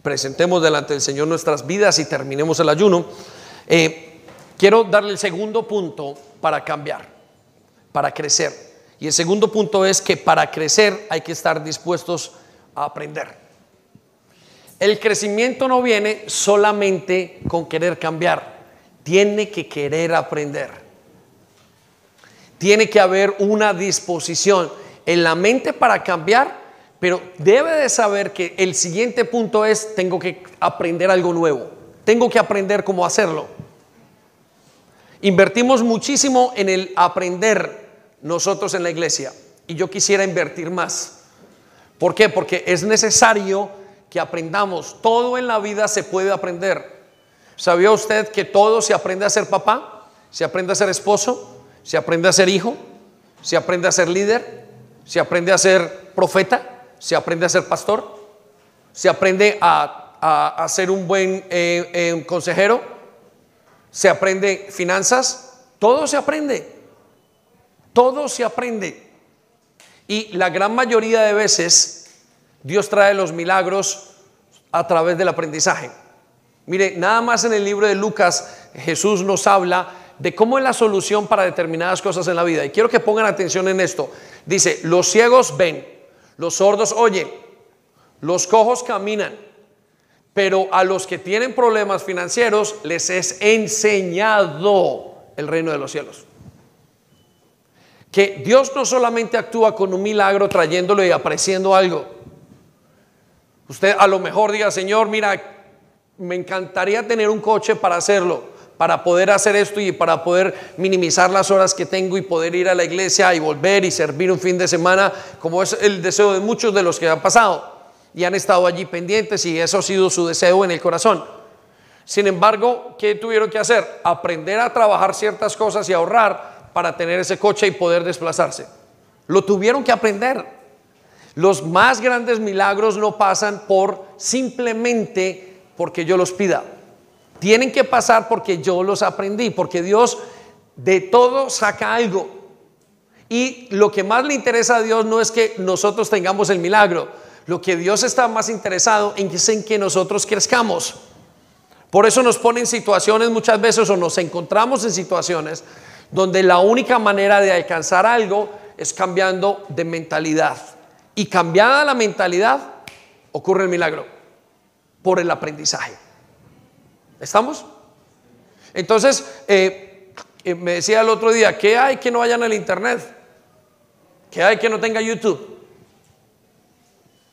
presentemos delante del Señor nuestras vidas y terminemos el ayuno, eh, quiero darle el segundo punto para cambiar, para crecer. Y el segundo punto es que para crecer hay que estar dispuestos a aprender. El crecimiento no viene solamente con querer cambiar, tiene que querer aprender. Tiene que haber una disposición en la mente para cambiar, pero debe de saber que el siguiente punto es, tengo que aprender algo nuevo, tengo que aprender cómo hacerlo. Invertimos muchísimo en el aprender nosotros en la iglesia y yo quisiera invertir más. ¿Por qué? Porque es necesario que aprendamos. Todo en la vida se puede aprender. ¿Sabía usted que todo se aprende a ser papá? Se aprende a ser esposo, se aprende a ser hijo, se aprende a ser líder, se aprende a ser profeta, se aprende a ser pastor, se aprende a, ser un buen eh, eh, consejero, se aprende finanzas, todo se aprende. Todo se aprende. Y la gran mayoría de veces Dios trae los milagros a través del aprendizaje. Mire, nada más en el libro de Lucas Jesús nos habla de cómo es la solución para determinadas cosas en la vida. Y quiero que pongan atención en esto. Dice, los ciegos ven, los sordos oyen, los cojos caminan, pero a los que tienen problemas financieros les es enseñado el reino de los cielos que Dios no solamente actúa con un milagro trayéndolo y apareciendo algo. Usted a lo mejor diga, Señor, mira, me encantaría tener un coche para hacerlo, para poder hacer esto y para poder minimizar las horas que tengo y poder ir a la iglesia y volver y servir un fin de semana, como es el deseo de muchos de los que han pasado y han estado allí pendientes y eso ha sido su deseo en el corazón. Sin embargo, ¿qué tuvieron que hacer? Aprender a trabajar ciertas cosas y ahorrar para tener ese coche y poder desplazarse. Lo tuvieron que aprender. Los más grandes milagros no pasan por simplemente porque yo los pida. Tienen que pasar porque yo los aprendí, porque Dios de todo saca algo. Y lo que más le interesa a Dios no es que nosotros tengamos el milagro. Lo que Dios está más interesado en es en que nosotros crezcamos. Por eso nos pone en situaciones muchas veces o nos encontramos en situaciones donde la única manera de alcanzar algo es cambiando de mentalidad. Y cambiada la mentalidad, ocurre el milagro por el aprendizaje. ¿Estamos? Entonces, eh, eh, me decía el otro día, ¿qué hay que no vaya en el Internet? ¿Qué hay que no tenga YouTube?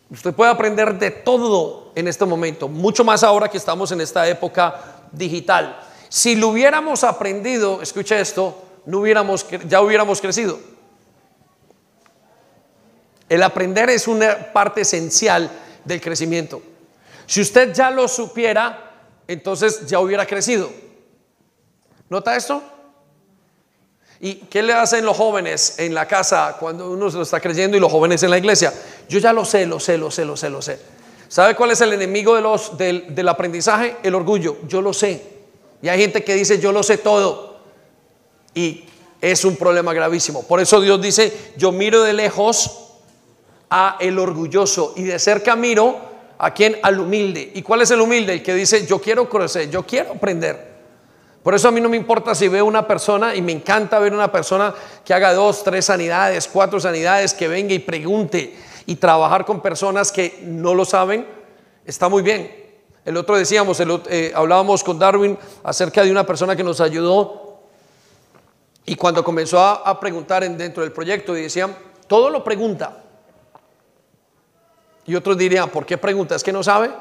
Usted puede aprender de todo en este momento, mucho más ahora que estamos en esta época digital. Si lo hubiéramos aprendido, escuche esto, no hubiéramos, ya hubiéramos crecido. El aprender es una parte esencial del crecimiento. Si usted ya lo supiera, entonces ya hubiera crecido. ¿Nota esto? ¿Y qué le hacen los jóvenes en la casa cuando uno se lo está creyendo y los jóvenes en la iglesia? Yo ya lo sé, lo sé, lo sé, lo sé, lo sé. ¿Sabe cuál es el enemigo de los, del, del aprendizaje? El orgullo. Yo lo sé. Y hay gente que dice, yo lo sé todo. Y es un problema gravísimo. Por eso Dios dice, yo miro de lejos a el orgulloso y de cerca miro a quien al humilde. ¿Y cuál es el humilde? El que dice, yo quiero crecer, yo quiero aprender. Por eso a mí no me importa si veo una persona y me encanta ver una persona que haga dos, tres sanidades, cuatro sanidades, que venga y pregunte y trabajar con personas que no lo saben, está muy bien. El otro decíamos, eh, hablábamos con Darwin acerca de una persona que nos ayudó y cuando comenzó a, preguntar en, dentro del proyecto y decían, todo lo pregunta. Y otros dirían, ¿por qué pregunta? ¿Es que no sabe?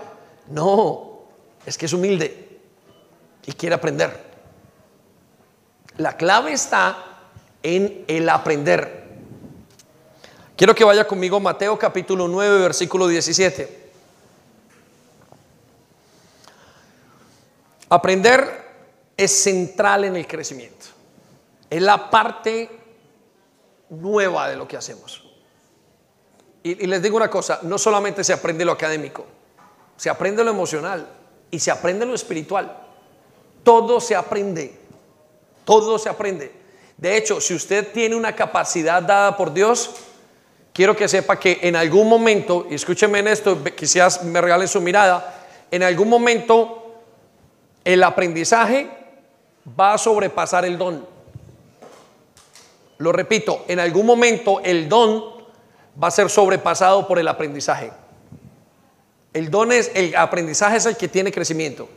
No, es que es humilde y quiere aprender. La clave está en el aprender. Quiero que vaya conmigo Mateo capítulo 9, versículo 17. Aprender es central en el crecimiento. Es la parte nueva de lo que hacemos. Y, les digo una cosa, no solamente se aprende lo académico, se aprende lo emocional y se aprende lo espiritual. Todo se aprende, todo se aprende. De hecho, si usted tiene una capacidad dada por Dios, quiero que sepa que en algún momento, y escúcheme en esto, quizás me regalen su mirada, en algún momento el aprendizaje va a sobrepasar el don. Lo repito, en algún momento el don va a ser sobrepasado por el aprendizaje. El don es, el aprendizaje es el que tiene crecimiento.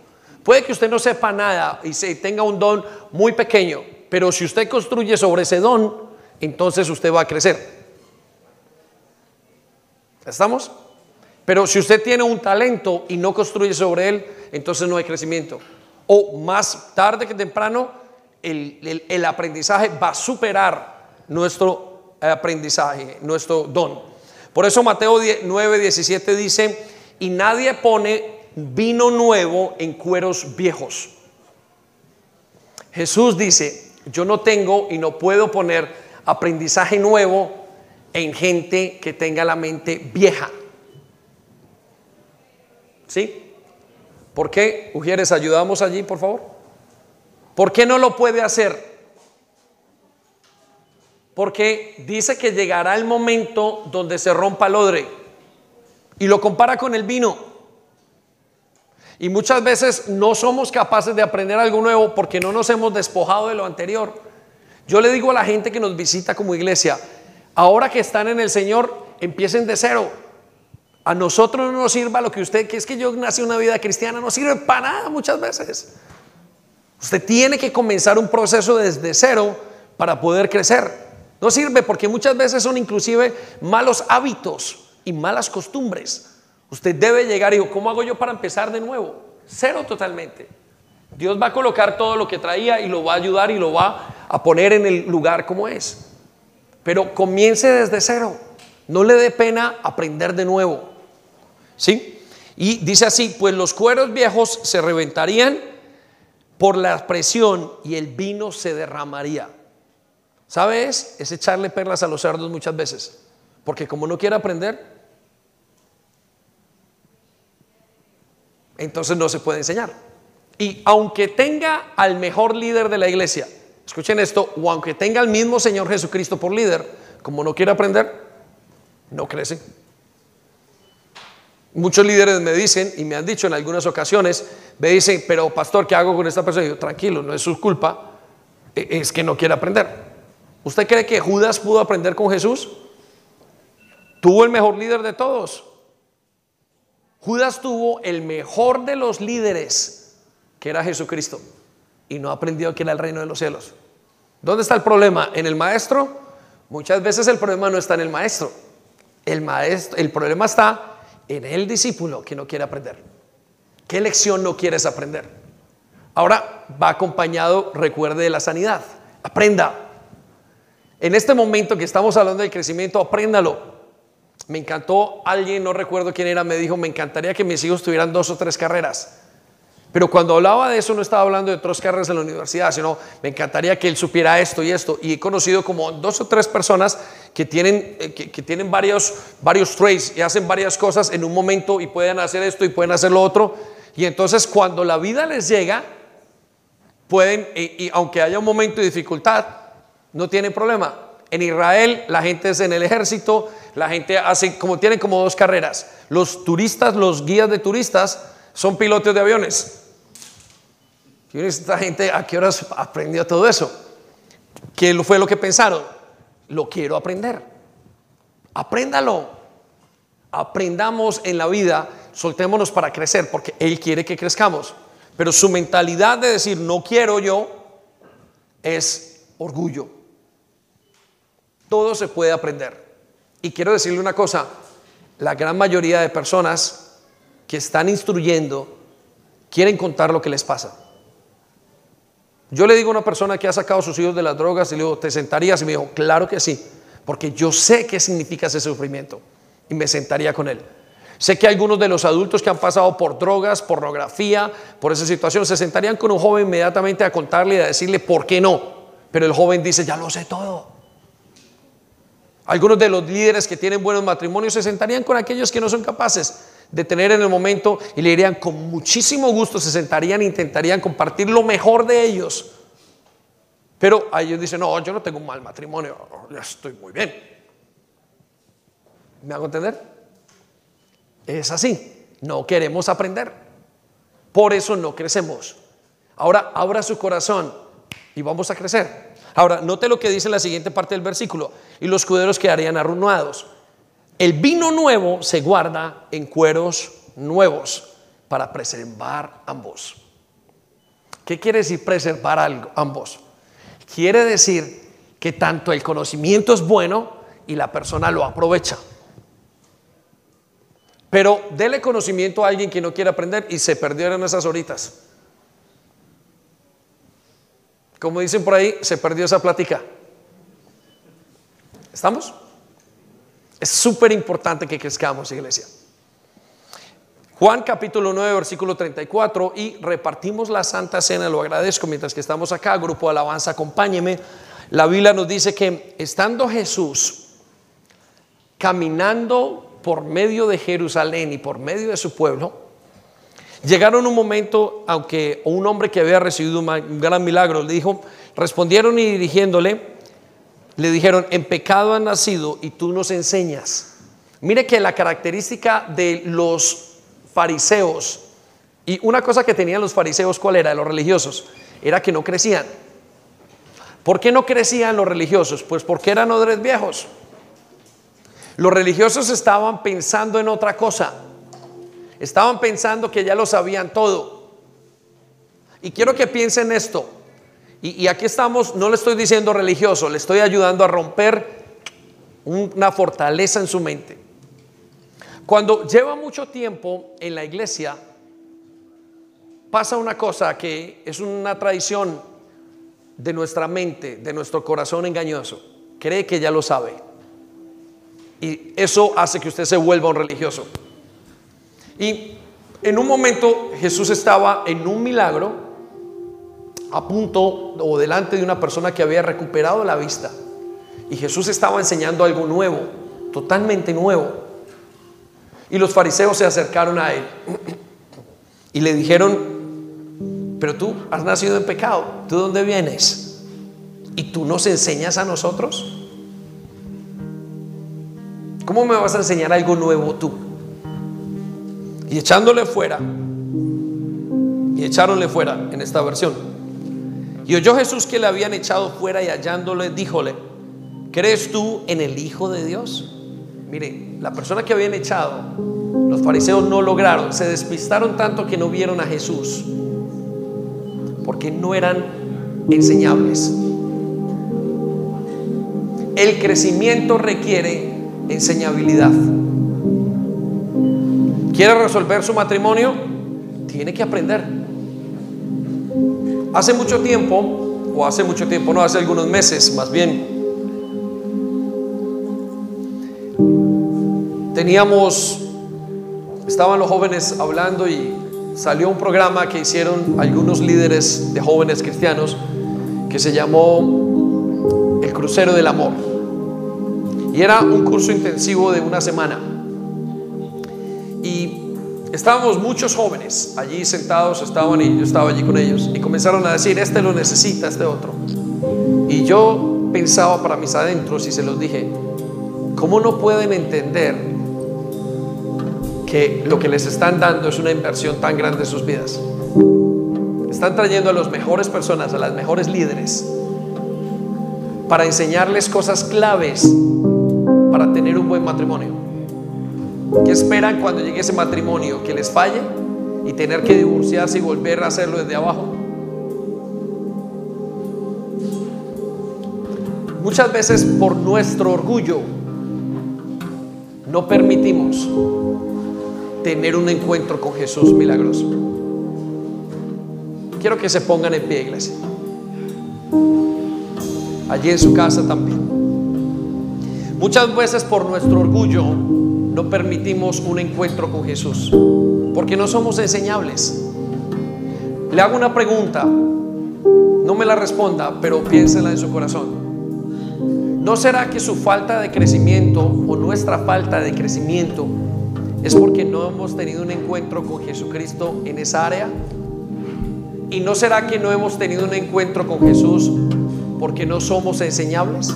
Puede que usted no sepa nada y se tenga un don muy pequeño, pero si usted construye sobre ese don, entonces usted va a crecer. ¿Estamos? Pero si usted tiene un talento y no construye sobre él, entonces no hay crecimiento. O más tarde que temprano, el, el aprendizaje va a superar nuestro aprendizaje, nuestro don. Por eso Mateo 9, 17 dice, y nadie pone vino nuevo en cueros viejos. Jesús dice, yo no tengo y no puedo poner aprendizaje nuevo en gente que tenga la mente vieja. ¿Sí? ¿Por qué? Ujieres, ayudamos allí, por favor. ¿Por qué no lo puede hacer? Porque dice que llegará el momento donde se rompa el odre y lo compara con el vino. Y muchas veces no somos capaces de aprender algo nuevo porque no nos hemos despojado de lo anterior. Yo le digo a la gente que nos visita como iglesia, ahora que están en el Señor, empiecen de cero. A nosotros no nos sirva lo que usted, que es que yo nací una vida cristiana, no sirve para nada muchas veces. Usted tiene que comenzar un proceso desde cero para poder crecer. No sirve porque muchas veces son inclusive malos hábitos y malas costumbres. Usted debe llegar y dijo, ¿cómo hago yo para empezar de nuevo? Cero totalmente. Dios va a colocar todo lo que traía y lo va a ayudar y lo va a poner en el lugar como es. Pero comience desde cero. No le dé pena aprender de nuevo. ¿Sí? Y dice así, pues los cueros viejos se reventarían por la presión y el vino se derramaría. ¿Sabes? Es echarle perlas a los cerdos muchas veces. Porque como no quiere aprender, entonces no se puede enseñar. Y aunque tenga al mejor líder de la iglesia, escuchen esto, o aunque tenga al mismo Señor Jesucristo por líder, como no quiere aprender, no crece. Muchos líderes me dicen, y me han dicho en algunas ocasiones, me dicen, pero pastor, ¿qué hago con esta persona? Y yo, tranquilo, no es su culpa, e-, es que no quiere aprender. ¿Usted cree que Judas pudo aprender con Jesús? Tuvo el mejor líder de todos. Judas tuvo el mejor de los líderes, que era Jesucristo, y no aprendió que era el reino de los cielos. ¿Dónde está el problema? ¿En el maestro? Muchas veces el problema no está en el maestro. El, maestro, el problema está en el discípulo que no quiere aprender. ¿Qué lección no quieres aprender? Ahora va acompañado, recuerde, de la sanidad. Aprenda. En este momento que estamos hablando del crecimiento, apréndalo. Me encantó alguien, no recuerdo quién era, me dijo, me encantaría que mis hijos tuvieran dos o tres carreras. Pero cuando hablaba de eso no estaba hablando de tres carreras en la universidad, sino me encantaría que él supiera esto y esto. Y he conocido como dos o tres personas que tienen, eh, que, tienen varios, varios trades y hacen varias cosas en un momento y pueden hacer esto y pueden hacer lo otro. Y entonces cuando la vida les llega, pueden, y aunque haya un momento de dificultad, no tienen problema. En Israel la gente es en el ejército, la gente hace como tienen como dos carreras. Los turistas, los guías de turistas son pilotos de aviones. Esta gente a qué horas aprendió todo eso? ¿Qué fue lo que pensaron? Lo quiero aprender. Apréndalo. Aprendamos en la vida, soltémonos para crecer, porque Él quiere que crezcamos. Pero su mentalidad de decir no quiero yo es orgullo. Todo se puede aprender. Y quiero decirle una cosa, la gran mayoría de personas que están instruyendo quieren contar lo que les pasa. Yo le digo a una persona que ha sacado a sus hijos de las drogas y le digo, ¿te sentarías? Y me dijo, claro que sí, porque yo sé qué significa ese sufrimiento y me sentaría con él. Sé que algunos de los adultos que han pasado por drogas, pornografía, por esa situación, se sentarían con un joven inmediatamente a contarle y a decirle por qué no. Pero el joven dice, ya lo sé todo. Algunos de los líderes que tienen buenos matrimonios se sentarían con aquellos que no son capaces de tener en el momento y le dirían con muchísimo gusto, se sentarían e intentarían compartir lo mejor de ellos. Pero ellos dicen, no, yo no tengo un mal matrimonio, estoy muy bien. ¿Me hago entender? Es así, no queremos aprender. Por eso no crecemos. Ahora abra su corazón y vamos a crecer. Ahora, note lo que dice la siguiente parte del versículo. Y los cueros quedarían arruinados. El vino nuevo se guarda en cueros nuevos para preservar ambos. ¿Qué quiere decir preservar ambos? Quiere decir que tanto el conocimiento es bueno y la persona lo aprovecha. Pero dele conocimiento a alguien que no quiere aprender y se perdieron esas horitas. Como dicen por ahí, se perdió esa plática. ¿Estamos? Es súper importante que crezcamos, iglesia. Juan capítulo 9, versículo 34, y repartimos la Santa Cena, lo agradezco mientras que estamos acá, grupo de alabanza, acompáñeme. La Biblia nos dice que estando Jesús caminando por medio de Jerusalén y por medio de su pueblo, llegaron un momento, aunque un hombre que había recibido un gran milagro le dijo, respondieron y dirigiéndole, le dijeron, en pecado han nacido y tú nos enseñas. Mire que la característica de los fariseos, y una cosa que tenían los fariseos, ¿cuál era? Los religiosos, era que no crecían. ¿Por qué no crecían los religiosos? Pues porque eran odres viejos. Los religiosos estaban pensando en otra cosa. Estaban pensando que ya lo sabían todo. Y quiero que piensen esto. Y, aquí estamos, no le estoy diciendo religioso, le estoy ayudando a romper una fortaleza en su mente. Cuando lleva mucho tiempo en la iglesia, pasa una cosa que es una tradición de nuestra mente, de nuestro corazón engañoso. Cree que ya lo sabe. Y eso hace que usted se vuelva un religioso. Y en un momento Jesús estaba en un milagro a punto o delante de una persona que había recuperado la vista. Y Jesús estaba enseñando algo nuevo, totalmente nuevo. Y los fariseos se acercaron a él y le dijeron, pero tú has nacido en pecado, ¿tú dónde vienes? ¿Y tú nos enseñas a nosotros? ¿Cómo me vas a enseñar algo nuevo tú? Y echándole fuera, y echáronle fuera en esta versión. Y oyó Jesús que le habían echado fuera y hallándole, díjole, ¿crees tú en el Hijo de Dios? Mire, la persona que habían echado, los fariseos no lograron, se despistaron tanto que no vieron a Jesús, porque no eran enseñables. El crecimiento requiere enseñabilidad. ¿Quiere resolver su matrimonio? Tiene que aprender. Hace mucho tiempo, o hace mucho tiempo, no, hace algunos meses más bien, teníamos, estaban los jóvenes hablando y salió un programa que hicieron algunos líderes de jóvenes cristianos que se llamó El Crucero del Amor. Y era un curso intensivo de una semana. Y estábamos muchos jóvenes allí sentados, estaban y yo estaba allí con ellos. Y comenzaron a decir, este lo necesita, este otro. Y yo pensaba para mis adentros y se los dije, ¿cómo no pueden entender que lo que les están dando es una inversión tan grande en sus vidas? Están trayendo a las mejores personas, a las mejores líderes, para enseñarles cosas claves para tener un buen matrimonio? ¿Qué esperan cuando llegue ese matrimonio? ¿Que les falle y tener que divorciarse y volver a hacerlo desde abajo? Muchas veces por nuestro orgullo no permitimos tener un encuentro con Jesús milagroso. Quiero que se pongan en pie, iglesia. Allí en su casa también. Muchas veces por nuestro orgullo no permitimos un encuentro con Jesús? Porque no somos enseñables. Le hago una pregunta, no me la responda, pero piénsela en su corazón. ¿No será que su falta de crecimiento o nuestra falta de crecimiento es porque no hemos tenido un encuentro con Jesucristo en esa área? ¿Y no será que no hemos tenido un encuentro con Jesús porque no somos enseñables?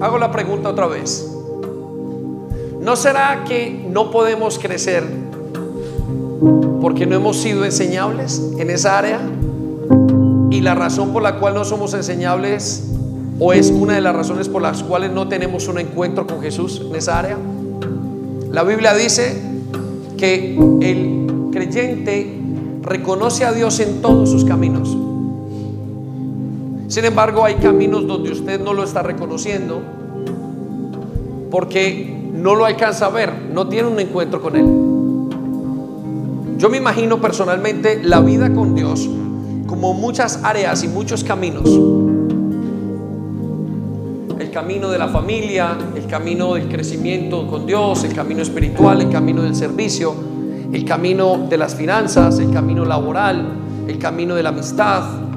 Hago la pregunta otra vez. ¿No será que no podemos crecer porque no hemos sido enseñables en esa área? Y la razón por la cual no somos enseñables o es una de las razones por las cuales no tenemos un encuentro con Jesús en esa área. La Biblia dice que el creyente reconoce a Dios en todos sus caminos. Sin embargo, hay caminos donde usted no lo está reconociendo porque no lo alcanza a ver, no tiene un encuentro con Él. Yo me imagino personalmente la vida con Dios como muchas áreas y muchos caminos. El camino de la familia, el camino del crecimiento con Dios, el camino espiritual, el camino del servicio, el camino de las finanzas, el camino laboral, el camino de la amistad,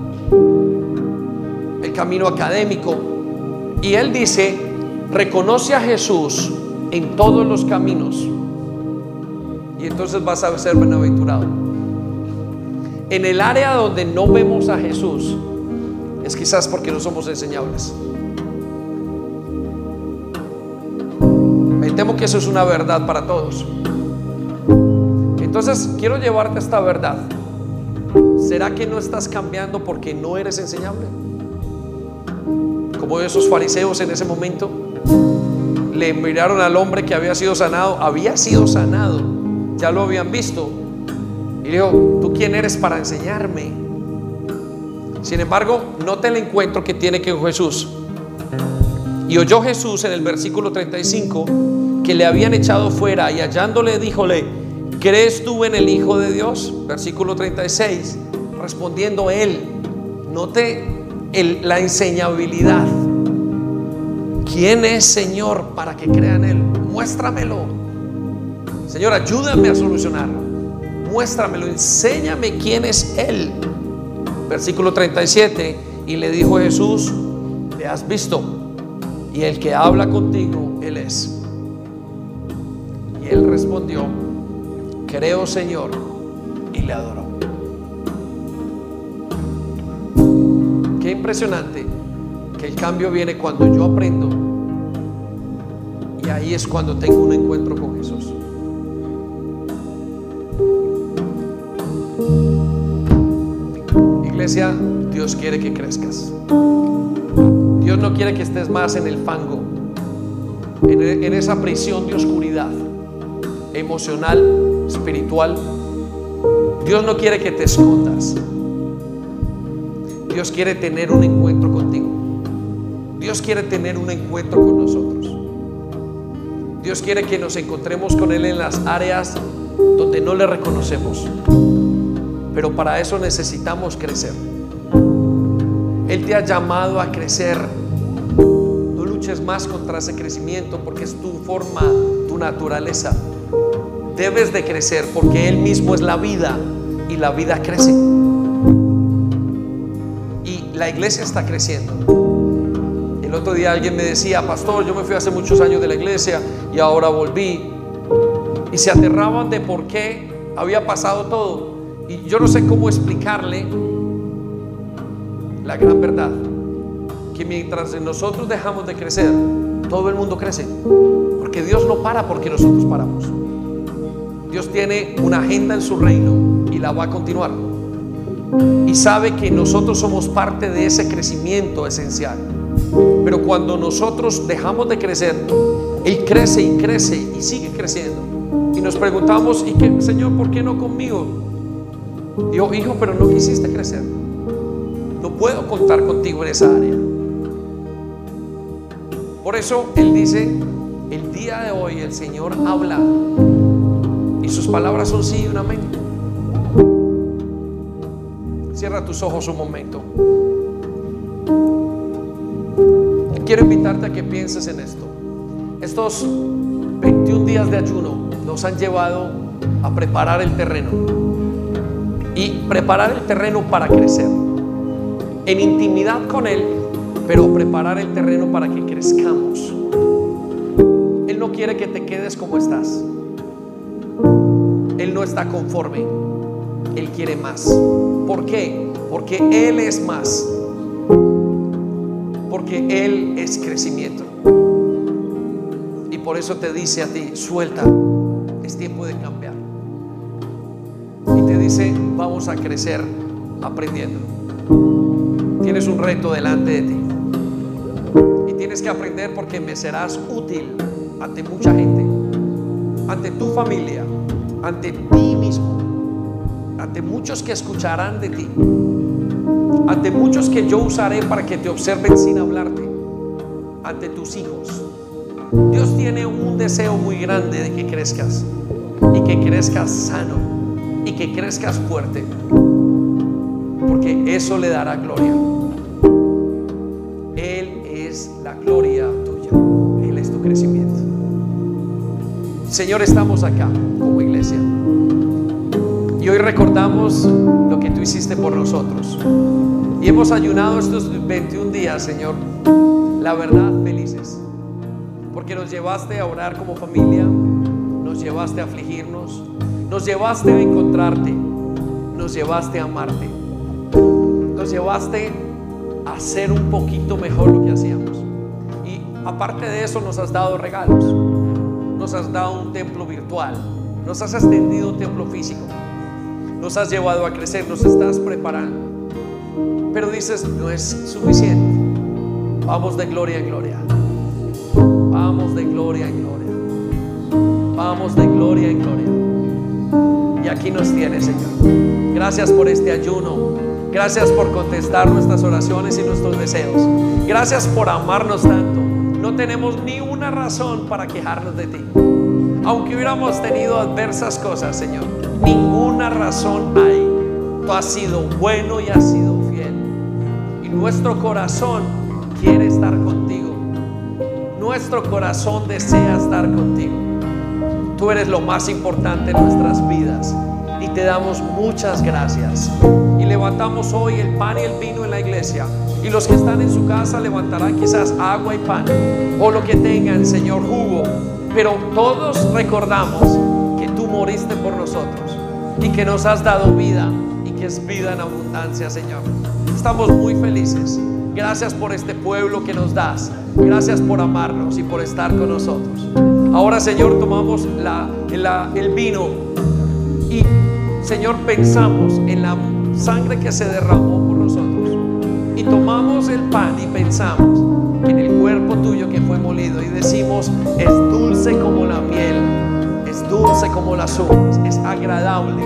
el camino académico. Y él dice, reconoce a Jesús en todos los caminos y entonces vas a ser bienaventurado en el área donde no vemos a Jesús, es quizás porque no somos enseñables. Me temo que eso es una verdad para todos. Entonces, quiero llevarte a esta verdad. ¿Será que no estás cambiando porque no eres enseñable? Como esos fariseos en ese momento le miraron al hombre que había sido sanado, había sido sanado, ya lo habían visto, y dijo, ¿tú quién eres para enseñarme? Sin embargo, note el encuentro que tiene con Jesús. Y oyó Jesús en el versículo 35 que le habían echado fuera y hallándole díjole, ¿crees tú en el Hijo de Dios? Versículo 36, respondiendo él, note la enseñabilidad. ¿Quién es Señor para que crean Él? Muéstramelo. Señor, ayúdame a solucionarlo muéstramelo, enséñame quién es Él. Versículo 37, y le dijo Jesús, le has visto, y el que habla contigo, Él es. Y él respondió, creo Señor, y le adoró. Impresionante que el cambio viene cuando yo aprendo, y ahí es cuando tengo un encuentro con Jesús. Iglesia, Dios quiere que crezcas. Dios no quiere que estés más en el fango, en, esa prisión de oscuridad emocional, espiritual. Dios no quiere que te escondas. Dios quiere tener un encuentro contigo. Dios quiere tener un encuentro con nosotros. Dios quiere que nos encontremos con Él en las áreas donde no le reconocemos. Pero para eso necesitamos crecer. Él te ha llamado a crecer. No luches más contra ese crecimiento porque es tu forma, tu naturaleza. Debes de crecer porque Él mismo es la vida y la vida crece. La iglesia está creciendo. El otro día alguien me decía, pastor, yo me fui hace muchos años de la iglesia y ahora volví. Y se aterraban de por qué había pasado todo. Y yo no sé cómo explicarle la gran verdad. Que mientras nosotros dejamos de crecer, todo el mundo crece. Porque Dios no para porque nosotros paramos. Dios tiene una agenda en su reino y la va a continuar. Y sabe que nosotros somos parte de ese crecimiento esencial. Pero cuando nosotros dejamos de crecer, Él crece y crece y sigue creciendo. Y nos preguntamos, ¿y qué, Señor, por qué no conmigo? Dijo, hijo, pero no quisiste crecer. No puedo contar contigo en esa área. Por eso Él dice, el día de hoy el Señor habla y sus palabras son sí y un amén. Cierra tus ojos un momento. quiero invitarte a que pienses en esto. Estos 21 días de ayuno nos han llevado a preparar el terreno. Y preparar el terreno para crecer. En intimidad con Él, pero preparar el terreno para que crezcamos. Él no quiere que te quedes como estás. Él no está conforme. Él quiere más. ¿Por qué? Porque Él es más. Porque Él es crecimiento. Y por eso te dice a ti, suelta, es tiempo de cambiar. Y te dice, vamos a crecer aprendiendo. Tienes un reto delante de ti. Y tienes que aprender porque me serás útil ante mucha gente, ante tu familia, ante ti mismo, ante muchos que escucharán de ti, ante muchos que yo usaré para que te observen sin hablarte, ante tus hijos. Dios tiene un deseo muy grande de que crezcas y que crezcas sano y que crezcas fuerte, porque eso le dará gloria. Él es la gloria tuya, Él es tu crecimiento. Señor, estamos acá como iglesia. Hoy recordamos lo que tú hiciste por nosotros. Y hemos ayunado estos 21 días, Señor, la verdad, felices. Porque nos llevaste a orar como familia, nos llevaste a afligirnos, nos llevaste a encontrarte, nos llevaste a amarte, nos llevaste a hacer un poquito mejor lo que hacíamos. Y aparte de eso nos has dado regalos nos has dado un templo virtual, nos has extendido un templo físico, nos has llevado a crecer, nos estás preparando. Pero dices, no es suficiente. Vamos de gloria en gloria. Vamos de gloria en gloria. Vamos de gloria en gloria. Y aquí nos tienes, Señor. Gracias por este ayuno. Gracias por contestar nuestras oraciones y nuestros deseos. Gracias por amarnos tanto no tenemos ni una razón para quejarnos de ti. Aunque hubiéramos tenido adversas cosas, Señor, ninguna razón hay. Tú has sido bueno y has sido fiel. Y nuestro corazón quiere estar contigo. Nuestro corazón desea estar contigo. Tú eres lo más importante en nuestras vidas. Y te damos muchas gracias. Y levantamos hoy el pan y el vino en la iglesia y los que están en su casa levantarán quizás agua y pan o lo que tengan, Señor, jugo. Pero todos recordamos moriste por nosotros y que nos has dado vida y que es vida en abundancia, Señor. Estamos muy felices. Gracias por este pueblo que nos das. Gracias por amarnos y por estar con nosotros. Ahora, Señor, tomamos la, el vino y, Señor, pensamos en la sangre que se derramó por nosotros y tomamos el pan y pensamos en el cuerpo tuyo que fue molido y decimos, es dulce como la miel, es dulce como las uvas, es agradable.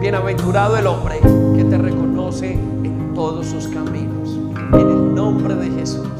Bienaventurado el hombre que te reconoce en todos sus caminos. En el nombre de Jesús.